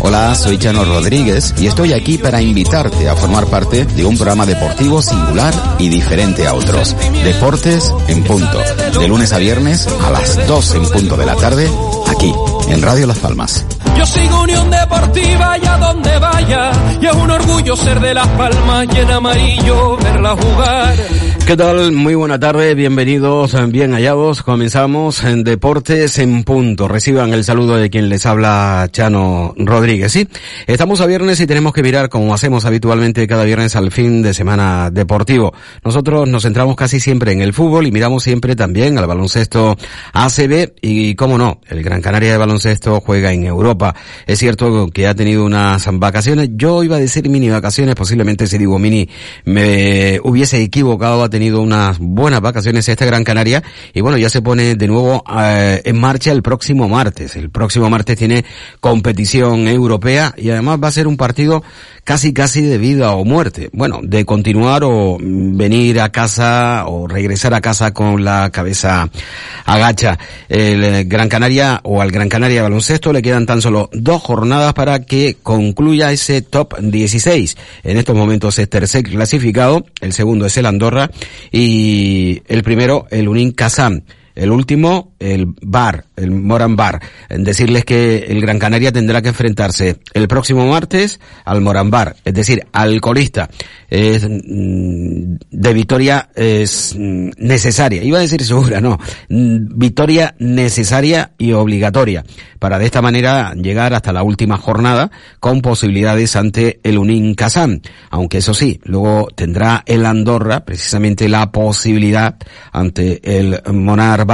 Hola, soy Chano Rodríguez y estoy aquí para invitarte a formar parte de un programa deportivo singular y diferente a otros. Deportes en punto. De lunes a viernes a las 2 en punto de la tarde, aquí, en Radio Las Palmas. Deportiva y a donde vaya. Y es un orgullo ser de Las Palmas y amarillo verla jugar. ¿Qué tal? Muy buena tarde, bienvenidos, bien hallados. Comenzamos en Deportes en Punto. Reciban el saludo de quien les habla, Chano Rodríguez. Sí, estamos a viernes y tenemos que mirar, como hacemos habitualmente cada viernes, al fin de semana deportivo. Nosotros nos centramos casi siempre en el fútbol y miramos siempre también al baloncesto ACB y, cómo no, el Gran Canaria de baloncesto juega en Europa. Es cierto que ha tenido unas vacaciones. Yo iba a decir mini vacaciones, posiblemente si digo mini me hubiese equivocado tenido unas buenas vacaciones esta Gran Canaria y bueno, ya se pone de nuevo eh, en marcha el próximo martes. El próximo martes tiene competición europea y además va a ser un partido casi casi de vida o muerte. Bueno, de continuar o venir a casa o regresar a casa con la cabeza agacha. El Gran Canaria o al Gran Canaria baloncesto le quedan tan solo dos jornadas para que concluya ese top 16. En estos momentos es tercer clasificado, el segundo es el Andorra y el primero el Unin Kazan. El último, el Bar, el Moran Bar. Decirles que el Gran Canaria tendrá que enfrentarse el próximo martes al Moran Bar, es decir, al colista. Es, de victoria es necesaria. Iba a decir segura, no. Victoria necesaria y obligatoria. Para de esta manera llegar hasta la última jornada con posibilidades ante el Unin Kazan. Aunque eso sí, luego tendrá el Andorra precisamente la posibilidad ante el Monar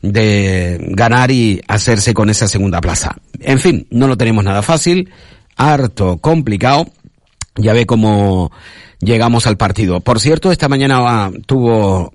De ganar y hacerse con esa segunda plaza. En fin, no lo tenemos nada fácil, harto complicado. Ya ve cómo llegamos al partido. Por cierto, esta mañana tuvo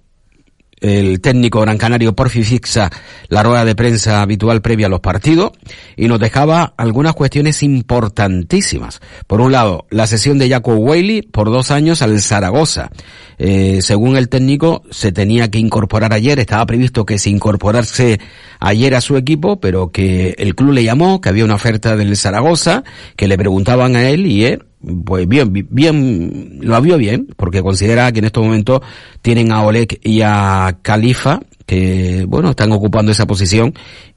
el técnico gran canario Porfi Fixa la rueda de prensa habitual previa a los partidos y nos dejaba algunas cuestiones importantísimas. Por un lado, la sesión de Jaco Whaley por dos años al Zaragoza. Eh, según el técnico, se tenía que incorporar ayer, estaba previsto que se incorporase ayer a su equipo, pero que el club le llamó, que había una oferta del Zaragoza, que le preguntaban a él y él, pues bien, bien, lo vio bien, porque considera que en estos momentos tienen a Oleg y a Califa, que, bueno, están ocupando esa posición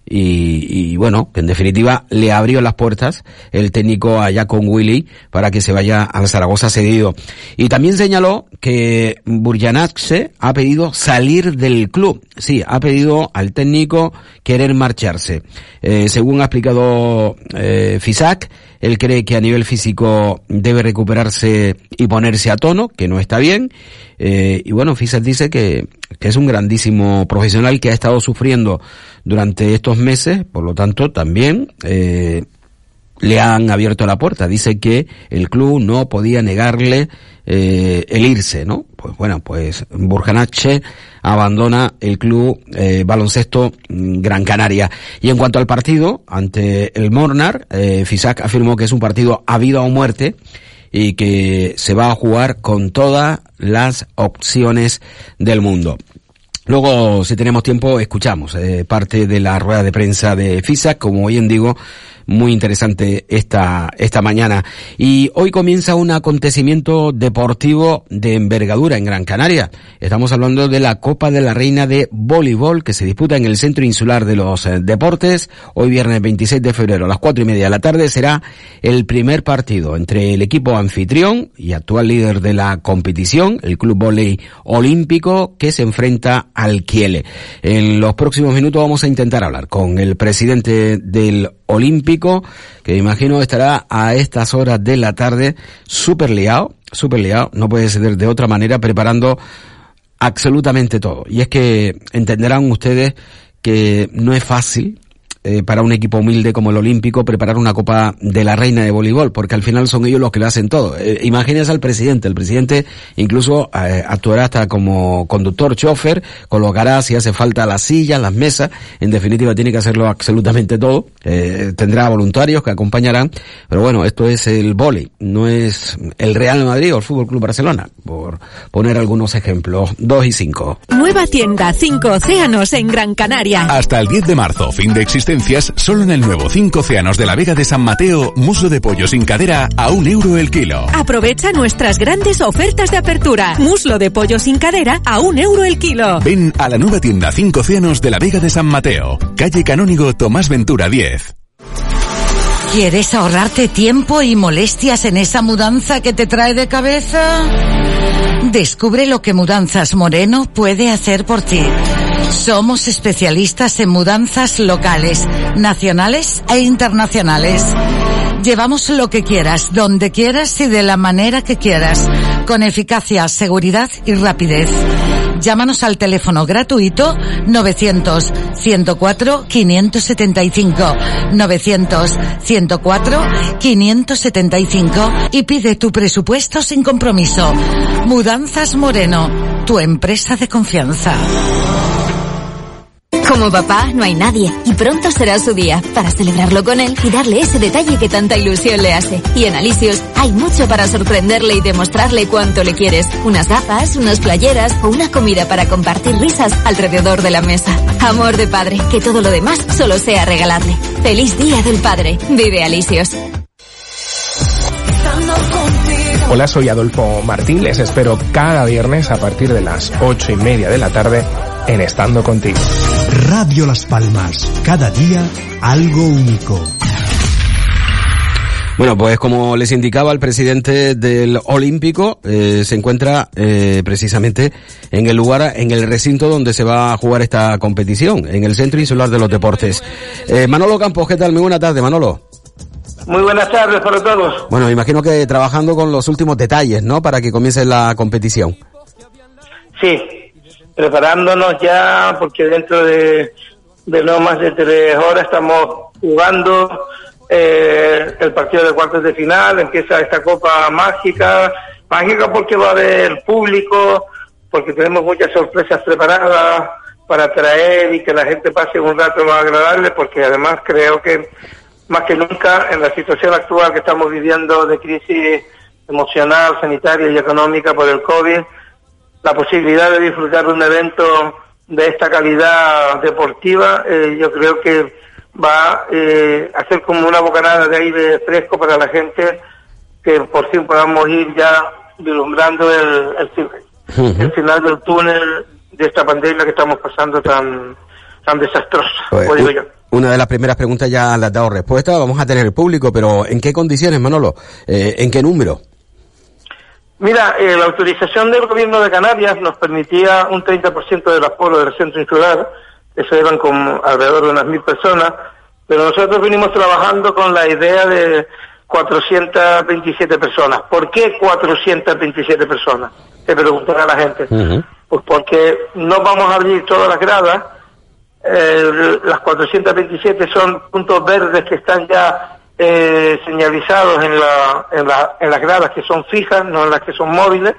y, y, bueno, que en definitiva le abrió las puertas el técnico allá con Willy para que se vaya al Zaragoza cedido. Y también señaló que Burjanaxe ha pedido salir del club. Sí, ha pedido al técnico querer marcharse. Eh, según ha explicado eh, Fisac, él cree que a nivel físico debe recuperarse y ponerse a tono, que no está bien. Eh, y bueno, Fisac dice que, que es un grandísimo profesional que ha estado sufriendo durante estos meses, por lo tanto también eh, le han abierto la puerta. Dice que el club no podía negarle eh, el irse, ¿no? Pues bueno, pues Burjanache abandona el club eh, baloncesto Gran Canaria. Y en cuanto al partido, ante el Mornar, eh, Fisac afirmó que es un partido a vida o muerte y que se va a jugar con todas las opciones del mundo. Luego, si tenemos tiempo, escuchamos eh, parte de la rueda de prensa de FISA, como bien digo, muy interesante esta, esta mañana. Y hoy comienza un acontecimiento deportivo de envergadura en Gran Canaria. Estamos hablando de la Copa de la Reina de Voleibol que se disputa en el Centro Insular de los eh, Deportes. Hoy viernes 26 de febrero a las cuatro y media de la tarde será el primer partido entre el equipo anfitrión y actual líder de la competición, el Club Voley Olímpico, que se enfrenta al Kiele. En los próximos minutos vamos a intentar hablar con el presidente del Olímpico, que imagino estará a estas horas de la tarde súper liado, súper liado, no puede ser de otra manera, preparando absolutamente todo. Y es que entenderán ustedes que no es fácil eh, para un equipo humilde como el Olímpico preparar una Copa de la Reina de Voleibol, porque al final son ellos los que lo hacen todo. Eh, imagínense al presidente, el presidente incluso eh, actuará hasta como conductor, chofer, colocará si hace falta las sillas, las mesas, en definitiva tiene que hacerlo absolutamente todo, eh, tendrá voluntarios que acompañarán, pero bueno, esto es el vóley, no es el Real Madrid o el Fútbol Club Barcelona, por poner algunos ejemplos, 2 y 5. Nueva tienda 5 Océanos en Gran Canaria. Hasta el 10 de marzo, fin de existencias, solo en el nuevo 5 Océanos de la Vega de San Mateo, muslo de pollo sin cadera a un euro el kilo. Aprovecha nuestras grandes ofertas de apertura. Muslo de pollo sin cadera a un euro el kilo. Ven a la nueva tienda 5 Océanos de la Vega de San Mateo, calle Canónigo Tomás Ventura 10. ¿Quieres ahorrarte tiempo y molestias en esa mudanza que te trae de cabeza? Descubre lo que Mudanzas Moreno puede hacer por ti. Somos especialistas en mudanzas locales, nacionales e internacionales. Llevamos lo que quieras, donde quieras y de la manera que quieras, con eficacia, seguridad y rapidez. Llámanos al teléfono gratuito 900 104 575 900 104 575 y pide tu presupuesto sin compromiso. Mudanzas Moreno, tu empresa de confianza. Como papá, no hay nadie. Y pronto será su día para celebrarlo con él y darle ese detalle que tanta ilusión le hace. Y en Alicios hay mucho para sorprenderle y demostrarle cuánto le quieres. Unas gafas, unas playeras o una comida para compartir risas alrededor de la mesa. Amor de padre, que todo lo demás solo sea regalarle. Feliz Día del Padre. Vive Alicios. Hola, soy Adolfo Martín. Les espero cada viernes a partir de las ocho y media de la tarde en Estando Contigo. Radio Las Palmas. Cada día algo único. Bueno, pues como les indicaba el presidente del Olímpico, eh, se encuentra eh, precisamente en el lugar, en el recinto donde se va a jugar esta competición, en el Centro Insular de los Deportes. Eh, Manolo Campos, ¿qué tal? Muy buena tarde, Manolo. Muy buenas tardes para todos. Bueno, me imagino que trabajando con los últimos detalles, ¿no? Para que comience la competición. Sí, preparándonos ya porque dentro de, no más de tres horas estamos jugando eh, el partido de cuartos de final, empieza esta copa mágica, mágica porque va a haber público, porque tenemos muchas sorpresas preparadas para traer y que la gente pase un rato más agradable, porque además creo que más que nunca en la situación actual que estamos viviendo de crisis emocional, sanitaria y económica por el COVID, la posibilidad de disfrutar de un evento de esta calidad deportiva, eh, yo creo que va eh, a ser como una bocanada de aire fresco para la gente, que por fin podamos ir ya vislumbrando el, el, el final del túnel de esta pandemia que estamos pasando tan, tan desastrosa, Pues, como digo yo. Una de las primeras preguntas ya le has dado respuesta. Vamos a tener el público, pero ¿en qué condiciones, Manolo? Eh, ¿En qué número? Mira, eh, la autorización del gobierno de Canarias nos permitía un 30% del aforo del centro insular, eso eran como alrededor de unas mil personas, pero nosotros venimos trabajando con la idea de 427 personas. ¿Por qué 427 personas? Se preguntará la gente. Pues porque no vamos a abrir todas las gradas, eh, las 427 son puntos verdes que están ya eh, señalizados en, la, en, la, en las gradas que son fijas, no en las que son móviles,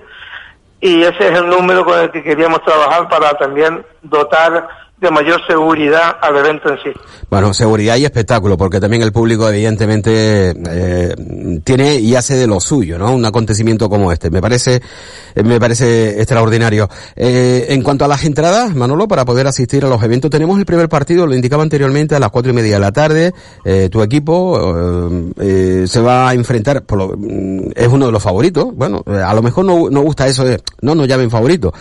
y ese es el número con el que queríamos trabajar para también dotar de mayor seguridad al evento en sí. Bueno, seguridad y espectáculo, porque también el público evidentemente eh, tiene y hace de lo suyo, ¿no? Un acontecimiento como este. Me parece, eh, me parece extraordinario. Eh, en cuanto a las entradas, Manolo, para poder asistir a los eventos, tenemos el primer partido, lo indicaba anteriormente, a las cuatro y media de la tarde. Eh, tu equipo eh, se va a enfrentar, por lo- mm, es uno de los favoritos. Bueno, a lo mejor no, no gusta eso de, no nos llamen favoritos.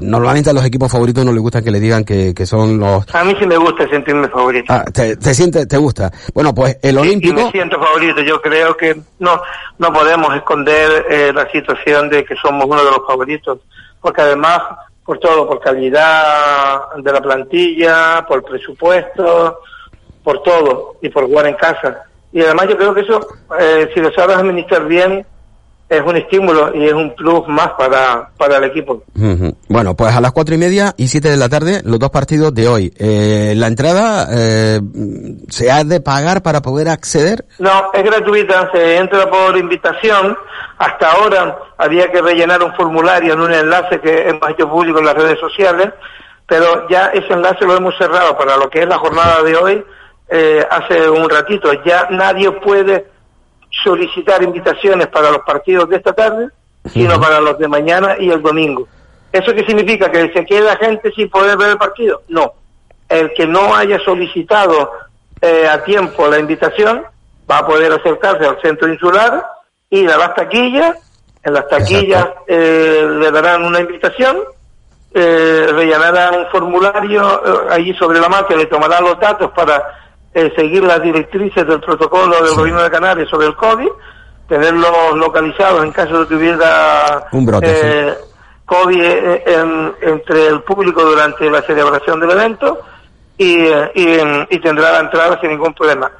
Normalmente a los equipos favoritos no les gusta que le digan que son los A mí sí me gusta sentirme favorito. Ah, te, te sientes, te gusta. Bueno, pues el Olímpico, me siento favorito. Yo creo que no no podemos esconder eh, la situación de que somos uno de los favoritos, porque además por todo, por calidad de la plantilla, por presupuesto, por todo y por jugar en casa. Y además yo creo que eso, eh, si lo sabes administrar bien, es un estímulo y es un plus más para, para el equipo. Bueno, pues a las cuatro y media y siete de la tarde, los dos partidos de hoy. Eh, ¿La entrada eh, se ha de pagar para poder acceder? No, es gratuita, se entra por invitación. Hasta ahora había que rellenar un formulario en un enlace que hemos hecho público en las redes sociales, pero ya ese enlace lo hemos cerrado para lo que es la jornada de hoy eh, hace un ratito. Ya nadie puede solicitar invitaciones para los partidos de esta tarde, sino para los de mañana y el domingo. ¿Eso qué significa? ¿Que se queda gente sin poder ver el partido? No. El que no haya solicitado eh, a tiempo la invitación va a poder acercarse al centro insular, ir a las taquillas, en las taquillas eh, le darán una invitación, eh, rellenarán un formulario eh, allí sobre la marcha, le tomarán los datos para eh, seguir las directrices del protocolo del gobierno de Canarias sobre el COVID, tenerlos localizados en caso de que hubiera eh, COVID eh, entre el público durante la celebración del evento y, y, tendrá la entrada sin ningún problema.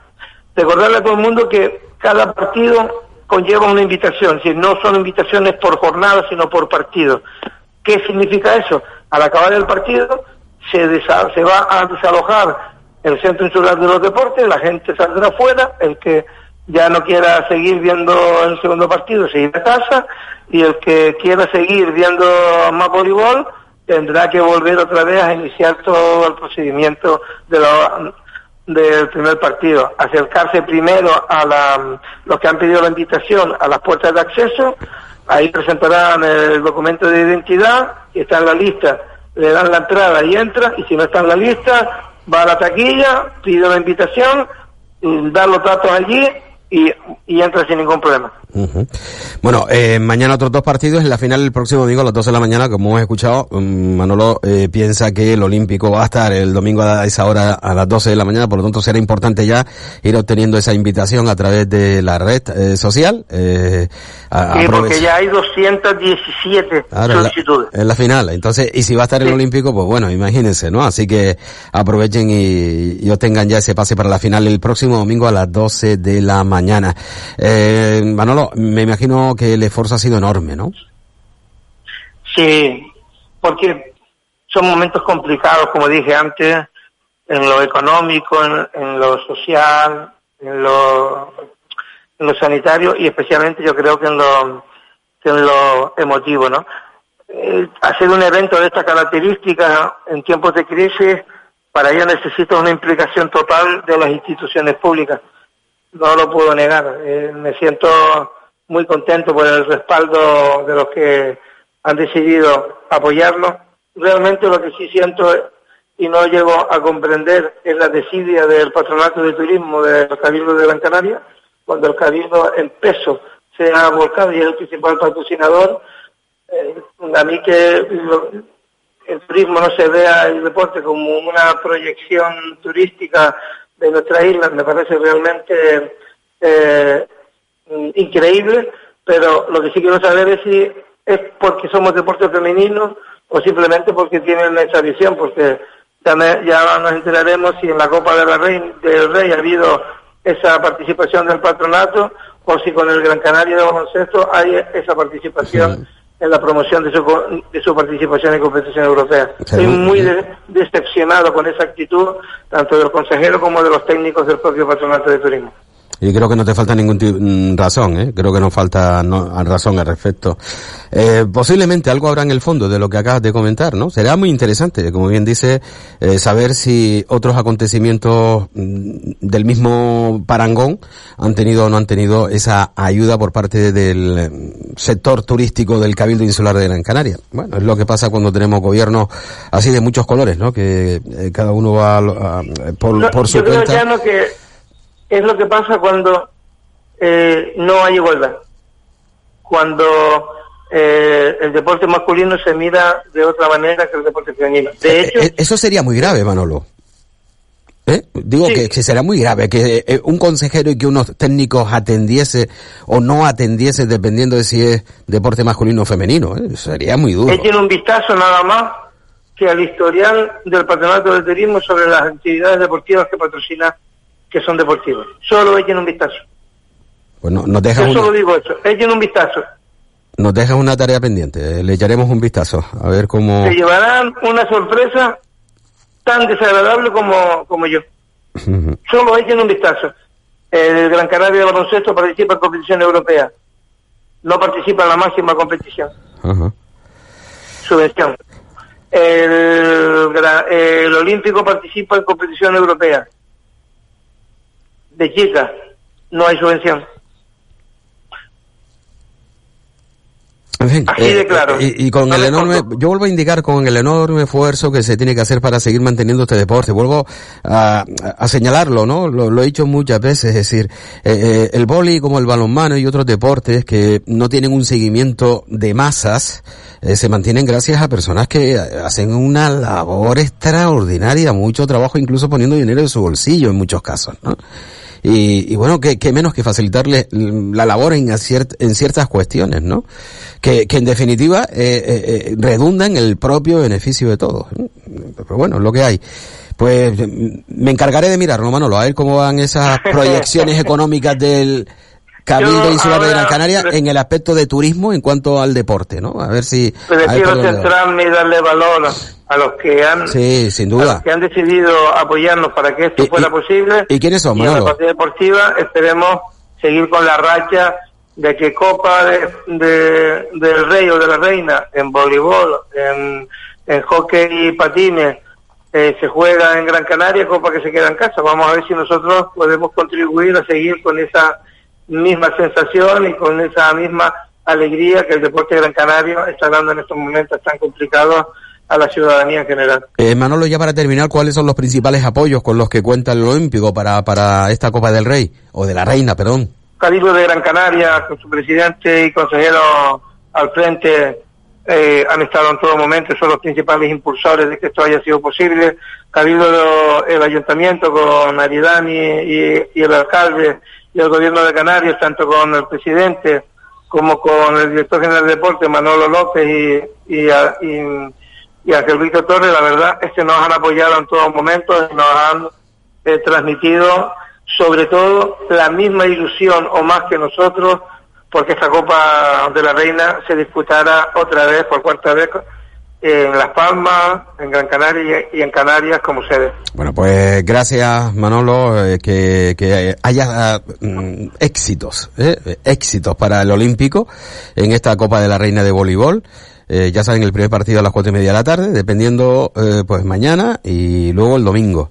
Recordarle a todo el mundo que cada partido conlleva una invitación, si no son invitaciones por jornada, sino por partido. ¿Qué significa eso? Al acabar el partido se, se va a desalojar el Centro Insular de los Deportes, la gente saldrá fuera, el que ya no quiera seguir viendo el segundo partido se irá a casa y el que quiera seguir viendo más voleibol tendrá que volver otra vez a iniciar todo el procedimiento de del primer partido, acercarse primero a la, los que han pedido la invitación a las puertas de acceso, ahí presentarán el documento de identidad, está en la lista, le dan la entrada y entra, y si no está en la lista, va a la taquilla, pide la invitación, da los datos allí y, y entra sin ningún problema. Bueno, eh, mañana otros dos partidos. En la final el próximo domingo a las 12 de la mañana, como hemos escuchado, mm, Manolo eh, piensa que el Olímpico va a estar el domingo a esa hora a las 12 de la mañana, por lo tanto será importante ya ir obteniendo esa invitación a través de la red eh, social. Eh, sí, porque ya hay 217 solicitudes. En la, final, entonces, y si va a estar el Olímpico, pues bueno, imagínense, ¿no? Así que aprovechen y, y obtengan ya ese pase para la final el próximo domingo a las 12 de la mañana. Eh, Manolo, me imagino que el esfuerzo ha sido enorme, ¿no? Sí, porque son momentos complicados, como dije antes, en lo económico, en, lo social, en lo, en lo sanitario y especialmente yo creo que en lo, en lo emotivo, ¿no? Hacer un evento de estas características en tiempos de crisis, para ello necesita una implicación total de las instituciones públicas no lo puedo negar. Eh, me siento muy contento por el respaldo de los que han decidido apoyarlo. Realmente lo que sí siento y no llego a comprender es la desidia del patronato de turismo del Cabildo de Gran Canaria, cuando el Cabildo en peso se ha volcado y es el principal patrocinador. Eh, a mí que el turismo no se vea el deporte como una proyección turística de nuestra isla me parece realmente eh, increíble, pero lo que sí quiero saber es si es porque somos deporte femenino o simplemente porque tienen esa visión, porque ya, ya nos enteraremos si en la Copa de la Rey, del Rey ha habido esa participación del patronato o si con el Gran Canaria de baloncesto hay esa participación en la promoción de su, de su participación en competición europea. Estoy muy decepcionado con esa actitud, tanto del consejero como de los técnicos del propio patronato de turismo. Y creo que no te falta ningún mm, razón, ¿eh? creo que no falta no, razón al respecto. Eh, posiblemente algo habrá en el fondo de lo que acabas de comentar, ¿no? Será muy interesante, como bien dice, eh, saber si otros acontecimientos mm, del mismo parangón han tenido o no han tenido esa ayuda por parte del mm, sector turístico del Cabildo Insular de Gran Canaria. Bueno, es lo que pasa cuando tenemos gobiernos así de muchos colores, ¿no? Que eh, cada uno va por, por su cuenta es lo que pasa cuando eh, no hay igualdad. Cuando eh, el deporte masculino se mira de otra manera que el deporte femenino. De eh, hecho, eso sería muy grave, Manolo. Digo que, que, será muy grave que un consejero y que unos técnicos atendiese o no atendiese dependiendo de si es deporte masculino o femenino. Sería muy duro. Él tiene un vistazo nada más que al historial del Patronato de Turismo sobre las actividades deportivas que patrocina que son deportivos. Solo echen un vistazo. Pues no, nos deja Yo solo digo eso, echen un vistazo. Nos dejas una tarea pendiente, le echaremos un vistazo, a ver cómo... Se llevarán una sorpresa tan desagradable como, como yo. Solo echen un vistazo. El Gran Canaria de baloncesto participa en competición europea. No participa en la máxima competición. Ajá. Subvención. El, el Olímpico participa en competición europea. De chicas. No hay subvención. En fin, Así de claro. Y, y con No el me enorme, yo vuelvo a indicar con el enorme esfuerzo que se tiene que hacer para seguir manteniendo este deporte. Vuelvo a, a señalarlo, ¿no? Lo, lo he dicho muchas veces, es decir, eh, eh, el boli como el balonmano y otros deportes que no tienen un seguimiento de masas, eh, se mantienen gracias a personas que hacen una labor extraordinaria, mucho trabajo, incluso poniendo dinero en su bolsillo en muchos casos, ¿no? Y, y bueno, que, que menos que facilitarle la labor en, aciert- en ciertas cuestiones, ¿no? Que, que en definitiva eh, eh, eh, redunda en el propio beneficio de todos. Pero bueno, es lo que hay. Pues mm, me encargaré de mirarlo, Manolo, a ver cómo van esas proyecciones económicas del Cabildo Insular de Gran Canaria en el aspecto de turismo en cuanto al deporte, ¿no? A ver si... Prefiero centrarme y darle valor a los que han Sí, sin a duda. los que han decidido apoyarnos para que esto fuera posible. ¿Y quiénes son, Y en la parte deportiva esperemos seguir con la racha de que Copa de, de- del Rey o de la Reina en voleibol, en, en hockey y patines, eh, se juega en Gran Canaria, Copa que se queda en casa. Vamos a ver si nosotros podemos contribuir a seguir con esa misma sensación y con esa misma alegría que el deporte de Gran Canaria está dando en estos momentos tan complicados a la ciudadanía en general. Eh, Manolo, ya para terminar, ¿cuáles son los principales apoyos con los que cuenta el Olímpico para, para esta Copa del Rey? O de la Reina, perdón. Cabildo de Gran Canaria, con su presidente y consejero al frente, eh, han estado en todo momento, son los principales impulsores de que esto haya sido posible. Cabildo, el ayuntamiento con Aridani y, y el alcalde y el gobierno de Canarias, tanto con el presidente como con el director general de deporte, Manolo López y, y, y, y Ángel Víctor Torres, la verdad es que nos han apoyado en todo momento, nos han eh, transmitido sobre todo la misma ilusión o más que nosotros porque esta Copa de la Reina se disputara otra vez, por cuarta vez, en Las Palmas, en Gran Canaria y en Canarias como sede. Bueno, pues gracias Manolo, eh, que, que haya mm, éxitos, eh, éxitos para el Olímpico en esta Copa de la Reina de Voleibol. Eh, ya saben, el primer partido a las cuatro y media de la tarde, dependiendo eh, pues mañana y luego el domingo.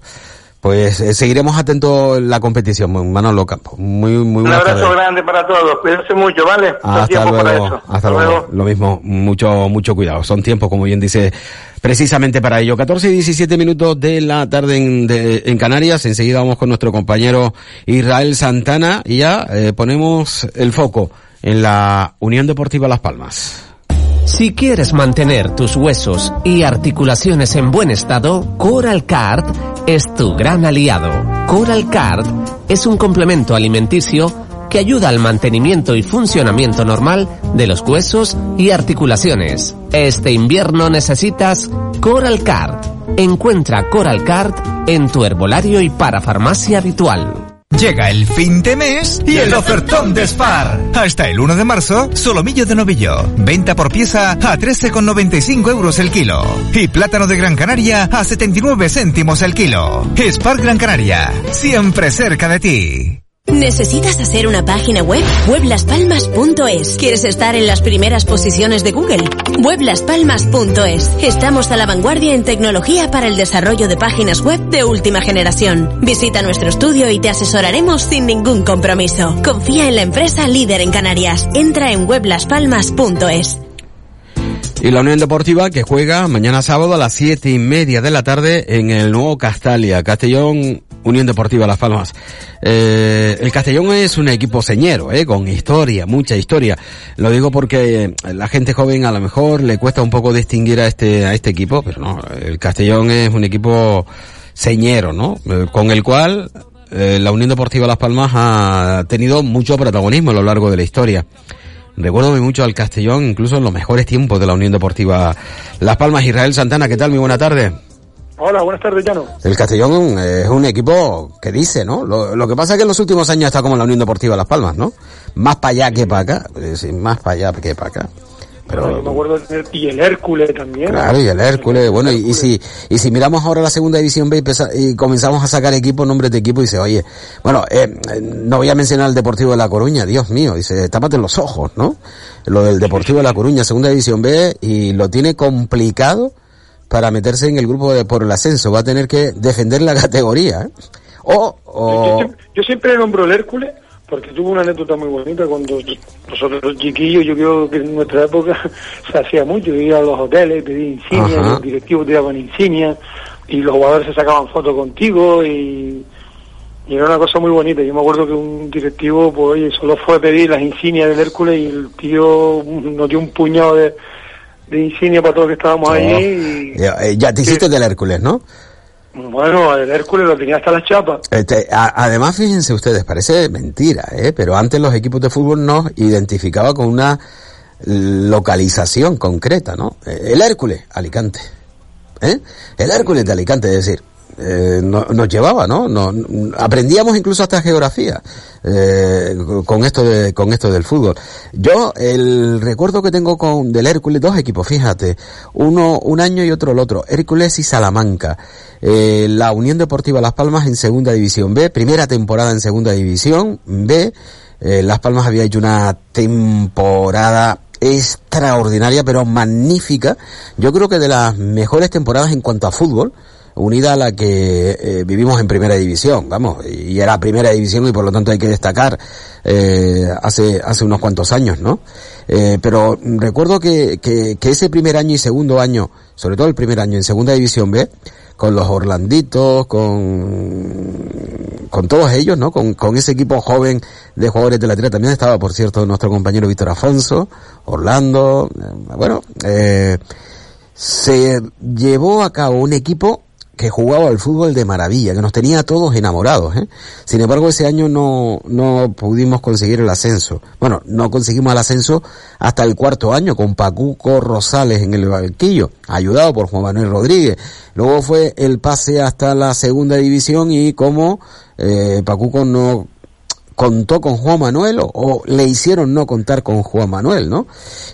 Pues eh, seguiremos atentos en la competición, Manolo Campos. Muy, muy Un abrazo grande para todos, cuídense mucho, ¿vale? Hasta para luego, eso. hasta luego. Lo mismo, mucho, mucho cuidado. Son tiempos, como bien dice, precisamente para ello. 14 y 17 minutos de la tarde en, de- en Canarias. Enseguida vamos con nuestro compañero Israel Santana y ya eh, ponemos el foco en la Unión Deportiva Las Palmas. Si quieres mantener tus huesos y articulaciones en buen estado, Coral Card es tu gran aliado. Coral Card es un complemento alimenticio que ayuda al mantenimiento y funcionamiento normal de los huesos y articulaciones. Este invierno necesitas Coral Card. Encuentra Coral Card en tu herbolario y parafarmacia habitual. Llega el fin de mes y el ofertón de Spar. Hasta el 1 de marzo, solomillo de novillo. Venta por pieza a 13,95 euros el kilo. Y plátano de Gran Canaria a 79 céntimos el kilo. Spar Gran Canaria, siempre cerca de ti. ¿Necesitas hacer una página web? Weblaspalmas.es. ¿Quieres estar en las primeras posiciones de Google? Weblaspalmas.es. Estamos a la vanguardia en tecnología para el desarrollo de páginas web de última generación. Visita nuestro estudio y te asesoraremos sin ningún compromiso. Confía en la empresa líder en Canarias. Entra en weblaspalmas.es. Y la Unión Deportiva que juega mañana sábado a las siete y media de la tarde en el nuevo Castalia, Castellón Unión Deportiva Las Palmas. Eh, el Castellón es un equipo señero, eh, con historia, mucha historia. Lo digo porque la gente joven a lo mejor le cuesta un poco distinguir a este, a este equipo, pero no, el Castellón es un equipo señero, ¿no? Eh, con el cual eh, la Unión Deportiva Las Palmas ha tenido mucho protagonismo a lo largo de la historia. Recuerdo mucho al Castellón, incluso en los mejores tiempos de la Unión Deportiva Las Palmas. Israel Santana, ¿qué tal? Muy buena tarde. Hola, buenas tardes, Llano. El Castellón es un equipo que dice, ¿no? Lo, lo que pasa es que en los últimos años está como la Unión Deportiva Las Palmas, ¿no? más para allá que para acá, más para allá que para acá. Pero, yo me acuerdo de, y el Hércules también. Claro, y el Hércules, bueno, y, y, si y si miramos ahora la segunda división B y, comenzamos a sacar equipos, nombres de equipo, y dice, oye, bueno, eh, no voy a mencionar el Deportivo de La Coruña, Dios mío, dice, tápate los ojos, ¿no? Lo del Deportivo de La Coruña, segunda división B, y lo tiene complicado para meterse en el grupo de por el ascenso, va a tener que defender la categoría, ¿eh? O, o... Yo, yo, yo siempre nombro el Hércules porque tuvo una anécdota muy bonita cuando nosotros los chiquillos, yo creo que en nuestra época se hacía mucho, iba a los hoteles, pedía insignias, los directivos te daban insignias y los jugadores se sacaban fotos contigo y, y, era una cosa muy bonita. Yo me acuerdo que un directivo, pues oye, solo fue a pedir las insignias del Hércules y el tío nos dio un puñado de, de insignias para todos los que estábamos oh. allí. Y, ya, eh, ya te hiciste del Hércules, ¿no? Bueno, el Hércules lo tenía hasta las chapas. Este, a, además, fíjense ustedes, parece mentira, ¿eh? pero antes los equipos de fútbol nos identificaba con una localización concreta, ¿no? El Hércules, Alicante. ¿eh? El Hércules de Alicante, es decir, eh, no, nos llevaba, ¿no? Aprendíamos incluso hasta geografía eh, con esto de, con esto del fútbol. Yo el recuerdo que tengo con del Hércules dos equipos, fíjate, uno un año y otro el otro, Hércules y Salamanca. Eh, la Unión Deportiva Las Palmas en Segunda División B, primera temporada en Segunda División B. Eh, Las Palmas había hecho una temporada extraordinaria, pero magnífica. Yo creo que de las mejores temporadas en cuanto a fútbol unida a la que eh, vivimos en primera división, vamos, y era primera división y por lo tanto hay que destacar eh, hace hace unos cuantos años, ¿no? Eh, pero recuerdo que, que, que, ese primer año y segundo año, sobre todo el primer año en segunda división B, con los Orlanditos, con, con todos ellos, ¿no? Con, con ese equipo joven de jugadores de la tierra, también estaba, por cierto, nuestro compañero Víctor Afonso, Orlando, bueno, eh, se llevó a cabo un equipo que jugaba al fútbol de maravilla, que nos tenía a todos enamorados. ¿eh? Sin embargo, ese año no, no pudimos conseguir el ascenso. Bueno, no conseguimos el ascenso hasta el cuarto año con Pacuco Rosales en el banquillo, ayudado por Juan Manuel Rodríguez. Luego fue el pase hasta la segunda división y como eh, Pacuco no contó con Juan Manuel o, le hicieron no contar con Juan Manuel, ¿no?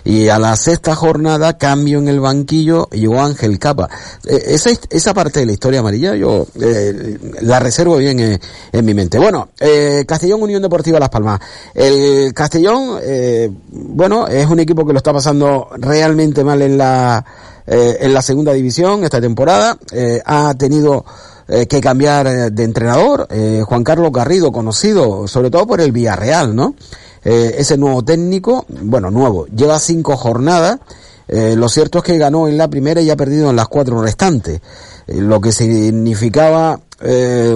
Y a la sexta jornada, cambio en el banquillo, llegó Ángel Capa. Eh, esa, esa parte de la historia amarilla yo eh, la reservo bien en, en, mi mente. Bueno, eh, Castellón Unión Deportiva Las Palmas. El Castellón, eh, bueno, es un equipo que lo está pasando realmente mal en la, eh, en la segunda división esta temporada. ha tenido eh, que cambiar eh, de entrenador. Eh, Juan Carlos Garrido, conocido sobre todo por el Villarreal, ¿no? Ese nuevo técnico, bueno, nuevo, lleva cinco jornadas. lo cierto es que ganó en la primera y ha perdido en las cuatro restantes, lo que significaba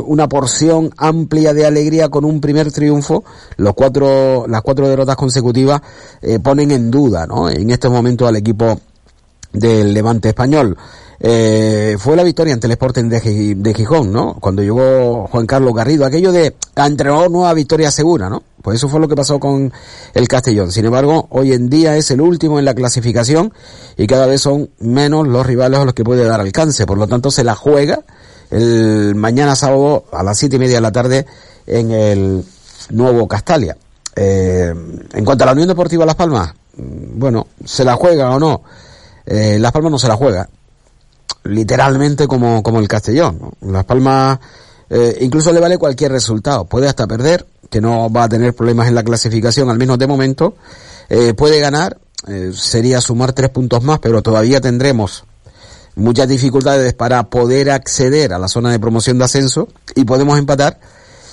una porción amplia de alegría con un primer triunfo. Los cuatro, las cuatro derrotas consecutivas ponen en duda, ¿no? En este momento al equipo del Levante español. Eh, fue la victoria ante el Sporting de, de, Gijón, ¿no? Cuando llegó Juan Carlos Garrido, aquello de entrenador nueva victoria segura, ¿no? Pues eso fue lo que pasó con el Castellón. Sin embargo, hoy en día es el último en la clasificación y cada vez son menos los rivales a los que puede dar alcance. Por lo tanto, se la juega el mañana sábado a las siete y media de la tarde en el nuevo Castalia. Eh, en cuanto a la Unión Deportiva Las Palmas, bueno, se la juega o no. Eh, Las Palmas no se la juega literalmente como, como el Castellón. Las Palmas eh, incluso le vale cualquier resultado. Puede hasta perder, que no va a tener problemas en la clasificación, al menos de momento. Eh, puede ganar, eh, sería sumar tres puntos más, pero todavía tendremos muchas dificultades para poder acceder a la zona de promoción de ascenso y podemos empatar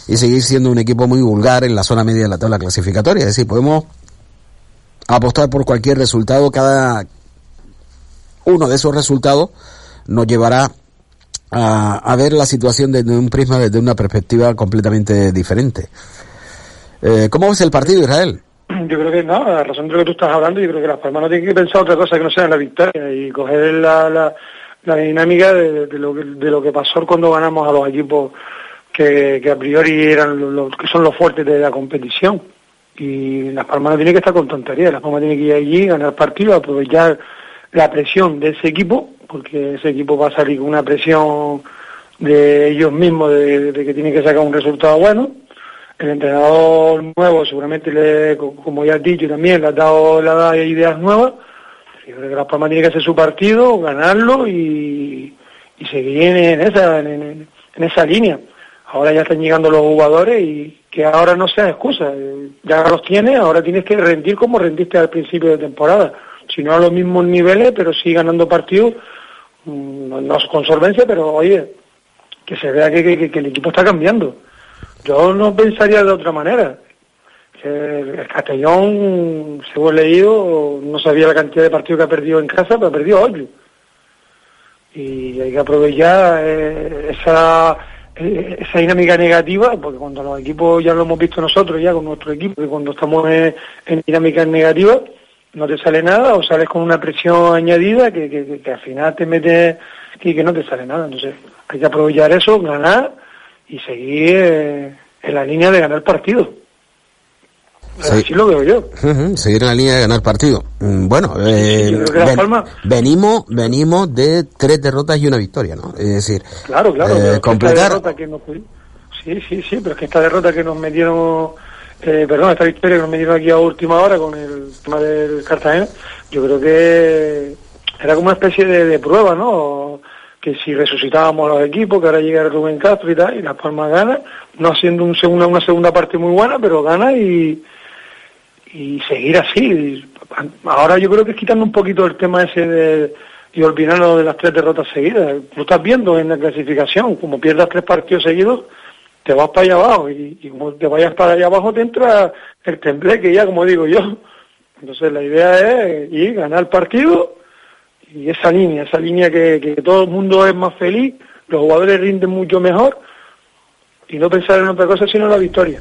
y seguir siendo un equipo muy vulgar en la zona media de la tabla clasificatoria. Es decir, podemos apostar por cualquier resultado, cada uno de esos resultados nos llevará a, a, ver la situación desde un prisma, desde una perspectiva completamente diferente. Eh, ¿Cómo ves el partido, Israel? Yo creo que no, a razón de lo que tú estás hablando, yo creo que las Palmas no tienen que pensar otra cosa que no sea la victoria y coger la, la, dinámica de, lo que, de lo que pasó cuando ganamos a los equipos que, a priori eran los, que son los fuertes de la competición. Y Las Palmas no tiene que estar con tonterías, Las Palmas tiene que ir allí, ganar partido, aprovechar la presión de ese equipo porque ese equipo va a salir con una presión de ellos mismos de, que tienen que sacar un resultado bueno el entrenador nuevo seguramente, le, como ya has dicho también, le ha dado, le ha ideas nuevas. Yo creo que que hacer su partido, ganarlo y, y seguir en esa, en, en esa línea. Ahora ya están llegando los jugadores y que ahora no sea excusa. Ya los tienes, ahora tienes que rendir como rendiste al principio de temporada. Si no a los mismos niveles, pero sí ganando partidos, mm, no con solvencia, pero oye, que se vea que, el equipo está cambiando. Yo no pensaría de otra manera. El, Castellón, según he leído, no sabía la cantidad de partidos que ha perdido en casa, pero ha perdido hoy. Y hay que aprovechar eh, esa eh, esa dinámica negativa, porque cuando los equipos ya lo hemos visto nosotros ya con nuestro equipo, que cuando estamos en, en dinámicas negativas no te sale nada o sales con una presión añadida que, que, al final te mete y que no te sale nada. Entonces hay que aprovechar eso, ganar y seguir eh, en la línea de ganar partido. Así lo veo yo. seguir en la línea de ganar partido. Mm, bueno, eh, venimos venimos de tres derrotas y una victoria, ¿no? Es decir, claro, claro, eh, completar... sí, sí, sí, pero es que esta derrota que nos metieron, eh, perdón, esta victoria que nos metieron aquí a última hora con el tema del Cartagena, yo creo que era como una especie de, prueba, ¿no? que si resucitábamos los equipos, que ahora llega Rubén Castro y tal, y Las Palmas gana, no haciendo un segunda, una segunda parte muy buena, pero gana y, y seguir así. Ahora yo creo que es quitando un poquito el tema ese de, y olvidarnos de las tres derrotas seguidas. Lo estás viendo en la clasificación, como pierdas tres partidos seguidos, te vas para allá abajo y, como te vayas para allá abajo te entra el tembleque ya, como digo yo. Entonces la idea es ir, ganar el partido y esa línea, esa línea que, que todo el mundo es más feliz, los jugadores rinden mucho mejor y no pensar en otra cosa sino en la victoria.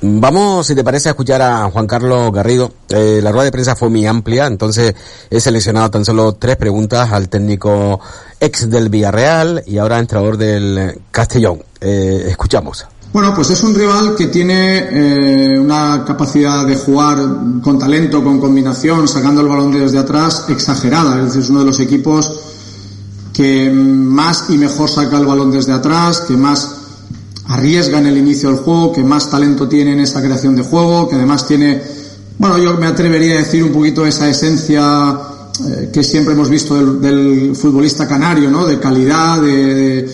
Vamos, si te parece, a escuchar a Juan Carlos Garrido. Eh, la rueda de prensa fue muy amplia, entonces he seleccionado tan solo tres preguntas al técnico ex del Villarreal y ahora entrenador del Castellón. Eh, escuchamos. Bueno, pues es un rival que tiene eh, una capacidad de jugar con talento, con combinación, sacando el balón desde atrás, exagerada. Es decir, es uno de los equipos que más y mejor saca el balón desde atrás, que más arriesga en el inicio del juego, que más talento tiene en esa creación de juego, que además tiene, bueno, yo me atrevería a decir un poquito esa esencia eh, que siempre hemos visto del, futbolista canario, ¿no? De calidad, de,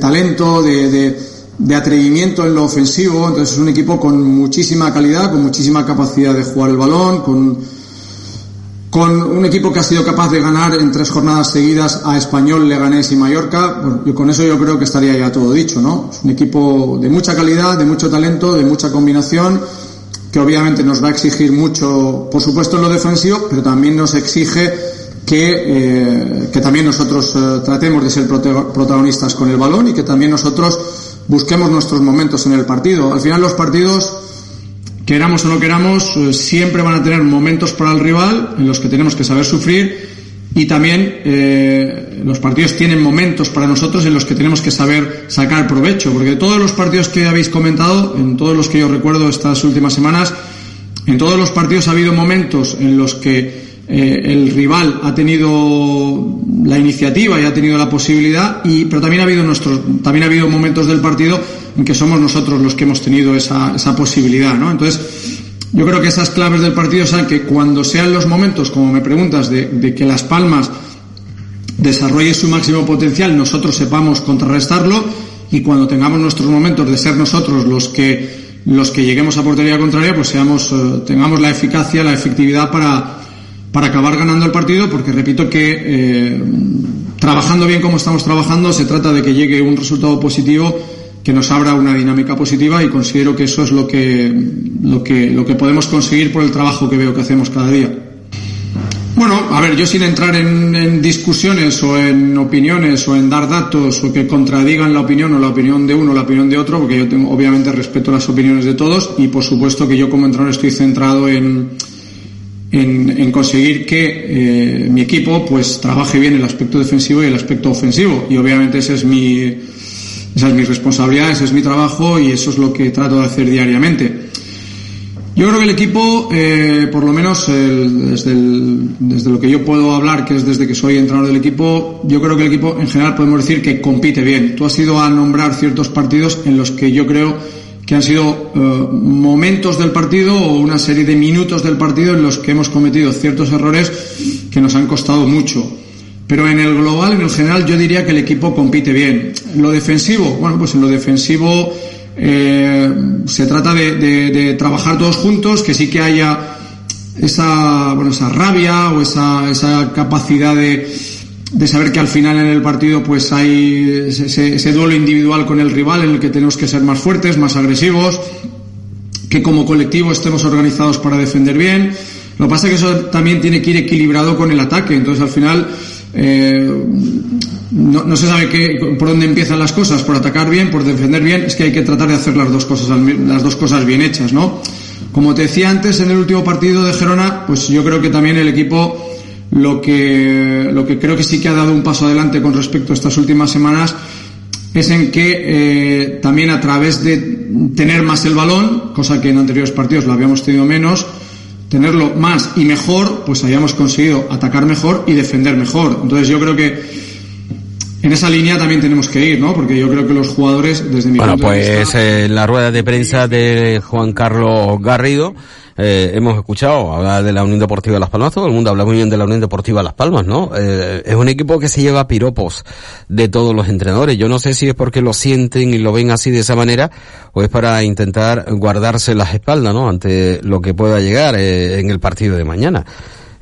talento, de, de, atrevimiento en lo ofensivo. Entonces es un equipo con muchísima calidad, con muchísima capacidad de jugar el balón, con con un equipo que ha sido capaz de ganar en tres jornadas seguidas a Español, Leganés y Mallorca, con eso yo creo que estaría ya todo dicho, ¿no? Es un equipo de mucha calidad, de mucho talento, de mucha combinación, que obviamente nos va a exigir mucho, por supuesto en lo defensivo, pero también nos exige que, eh, también nosotros eh, tratemos de ser protagonistas con el balón y que también nosotros busquemos nuestros momentos en el partido. Al final los partidos queramos o no queramos, eh, siempre van a tener momentos para el rival en los que tenemos que saber sufrir y también eh, los partidos tienen momentos para nosotros en los que tenemos que saber sacar provecho, porque todos los partidos que habéis comentado, en todos los que yo recuerdo estas últimas semanas, en todos los partidos ha habido momentos en los que eh, el rival ha tenido la iniciativa y ha tenido la posibilidad, y, pero también ha habido nuestros, también ha habido momentos del partido en que somos nosotros los que hemos tenido esa, esa posibilidad, ¿no? Entonces, yo creo que esas claves del partido son que cuando sean los momentos, como me preguntas, de, que Las Palmas desarrolle su máximo potencial, nosotros sepamos contrarrestarlo y cuando tengamos nuestros momentos de ser nosotros los que los que lleguemos a portería contraria, pues seamos eh, tengamos la eficacia, la efectividad para para acabar ganando el partido, porque repito que eh, trabajando bien como estamos trabajando, se trata de que llegue un resultado positivo que nos abra una dinámica positiva y considero que eso es lo que, lo que, lo que podemos conseguir por el trabajo que veo que hacemos cada día. Bueno, a ver, yo sin entrar en, discusiones o en opiniones o en dar datos o que contradigan la opinión o la opinión de uno o la opinión de otro, porque yo tengo, obviamente respeto las opiniones de todos y por supuesto que yo como entrenador estoy centrado en, en, conseguir que eh, mi equipo pues trabaje bien el aspecto defensivo y el aspecto ofensivo y obviamente ese es mi esa es mi responsabilidad, ese es mi trabajo y eso es lo que trato de hacer diariamente. Yo creo que el equipo, eh, por lo menos desde, desde, lo que yo puedo hablar, que es desde que soy entrenador del equipo, yo creo que el equipo en general podemos decir que compite bien. Tú has ido a nombrar ciertos partidos en los que yo creo que han sido eh, momentos del partido o una serie de minutos del partido en los que hemos cometido ciertos errores que nos han costado mucho. Pero en el global, en el general, yo diría que el equipo compite bien. Lo defensivo, bueno, pues en lo defensivo eh, se trata de, trabajar todos juntos, que sí que haya esa, bueno, esa rabia o esa, esa capacidad de, de saber que al final en el partido pues hay ese, ese, duelo individual con el rival en el que tenemos que ser más fuertes, más agresivos, que como colectivo estemos organizados para defender bien. Lo que pasa es que eso también tiene que ir equilibrado con el ataque, entonces al final eh, no, se sabe qué, por dónde empiezan las cosas, por atacar bien, por defender bien, es que hay que tratar de hacer las dos cosas, las dos cosas bien hechas, ¿no? Como te decía antes, en el último partido de Gerona, pues yo creo que también el equipo lo que, lo que creo que sí que ha dado un paso adelante con respecto a estas últimas semanas es en que eh, también a través de tener más el balón, cosa que en anteriores partidos lo habíamos tenido menos, tenerlo más y mejor, pues hayamos conseguido atacar mejor y defender mejor. Entonces yo creo que en esa línea también tenemos que ir, ¿no? Porque yo creo que los jugadores, desde mi bueno, punto pues, de vista... eh, la rueda de prensa de Juan Carlos Garrido, eh, hemos escuchado hablar de la Unión Deportiva Las Palmas, todo el mundo habla muy bien de la Unión Deportiva Las Palmas, ¿no? Eh, es un equipo que se lleva piropos de todos los entrenadores. Yo no sé si es porque lo sienten y lo ven así de esa manera o es para intentar guardarse las espaldas, ¿no? Ante lo que pueda llegar eh, en el partido de mañana.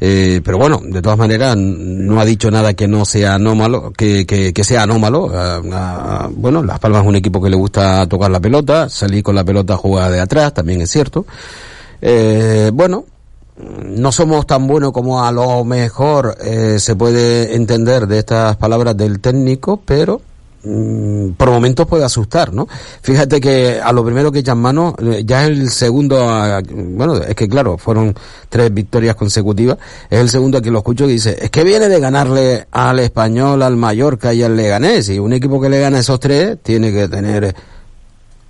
Eh, pero bueno, de todas maneras, no ha dicho nada que no sea anómalo, que, que, que sea anómalo. Ah, ah, bueno, Las Palmas es un equipo que le gusta tocar la pelota, salir con la pelota jugada de atrás, también es cierto. Eh, bueno, no somos tan buenos como a lo mejor eh, se puede entender de estas palabras del técnico, pero mm, por momentos puede asustar, ¿no? Fíjate que a lo primero que echan mano, eh, ya es el segundo, a- bueno, es que claro, fueron tres victorias consecutivas, es el segundo que lo escucho que dice, es que viene de ganarle al Español, al Mallorca y al Leganés, y un equipo que le gana esos tres tiene que tener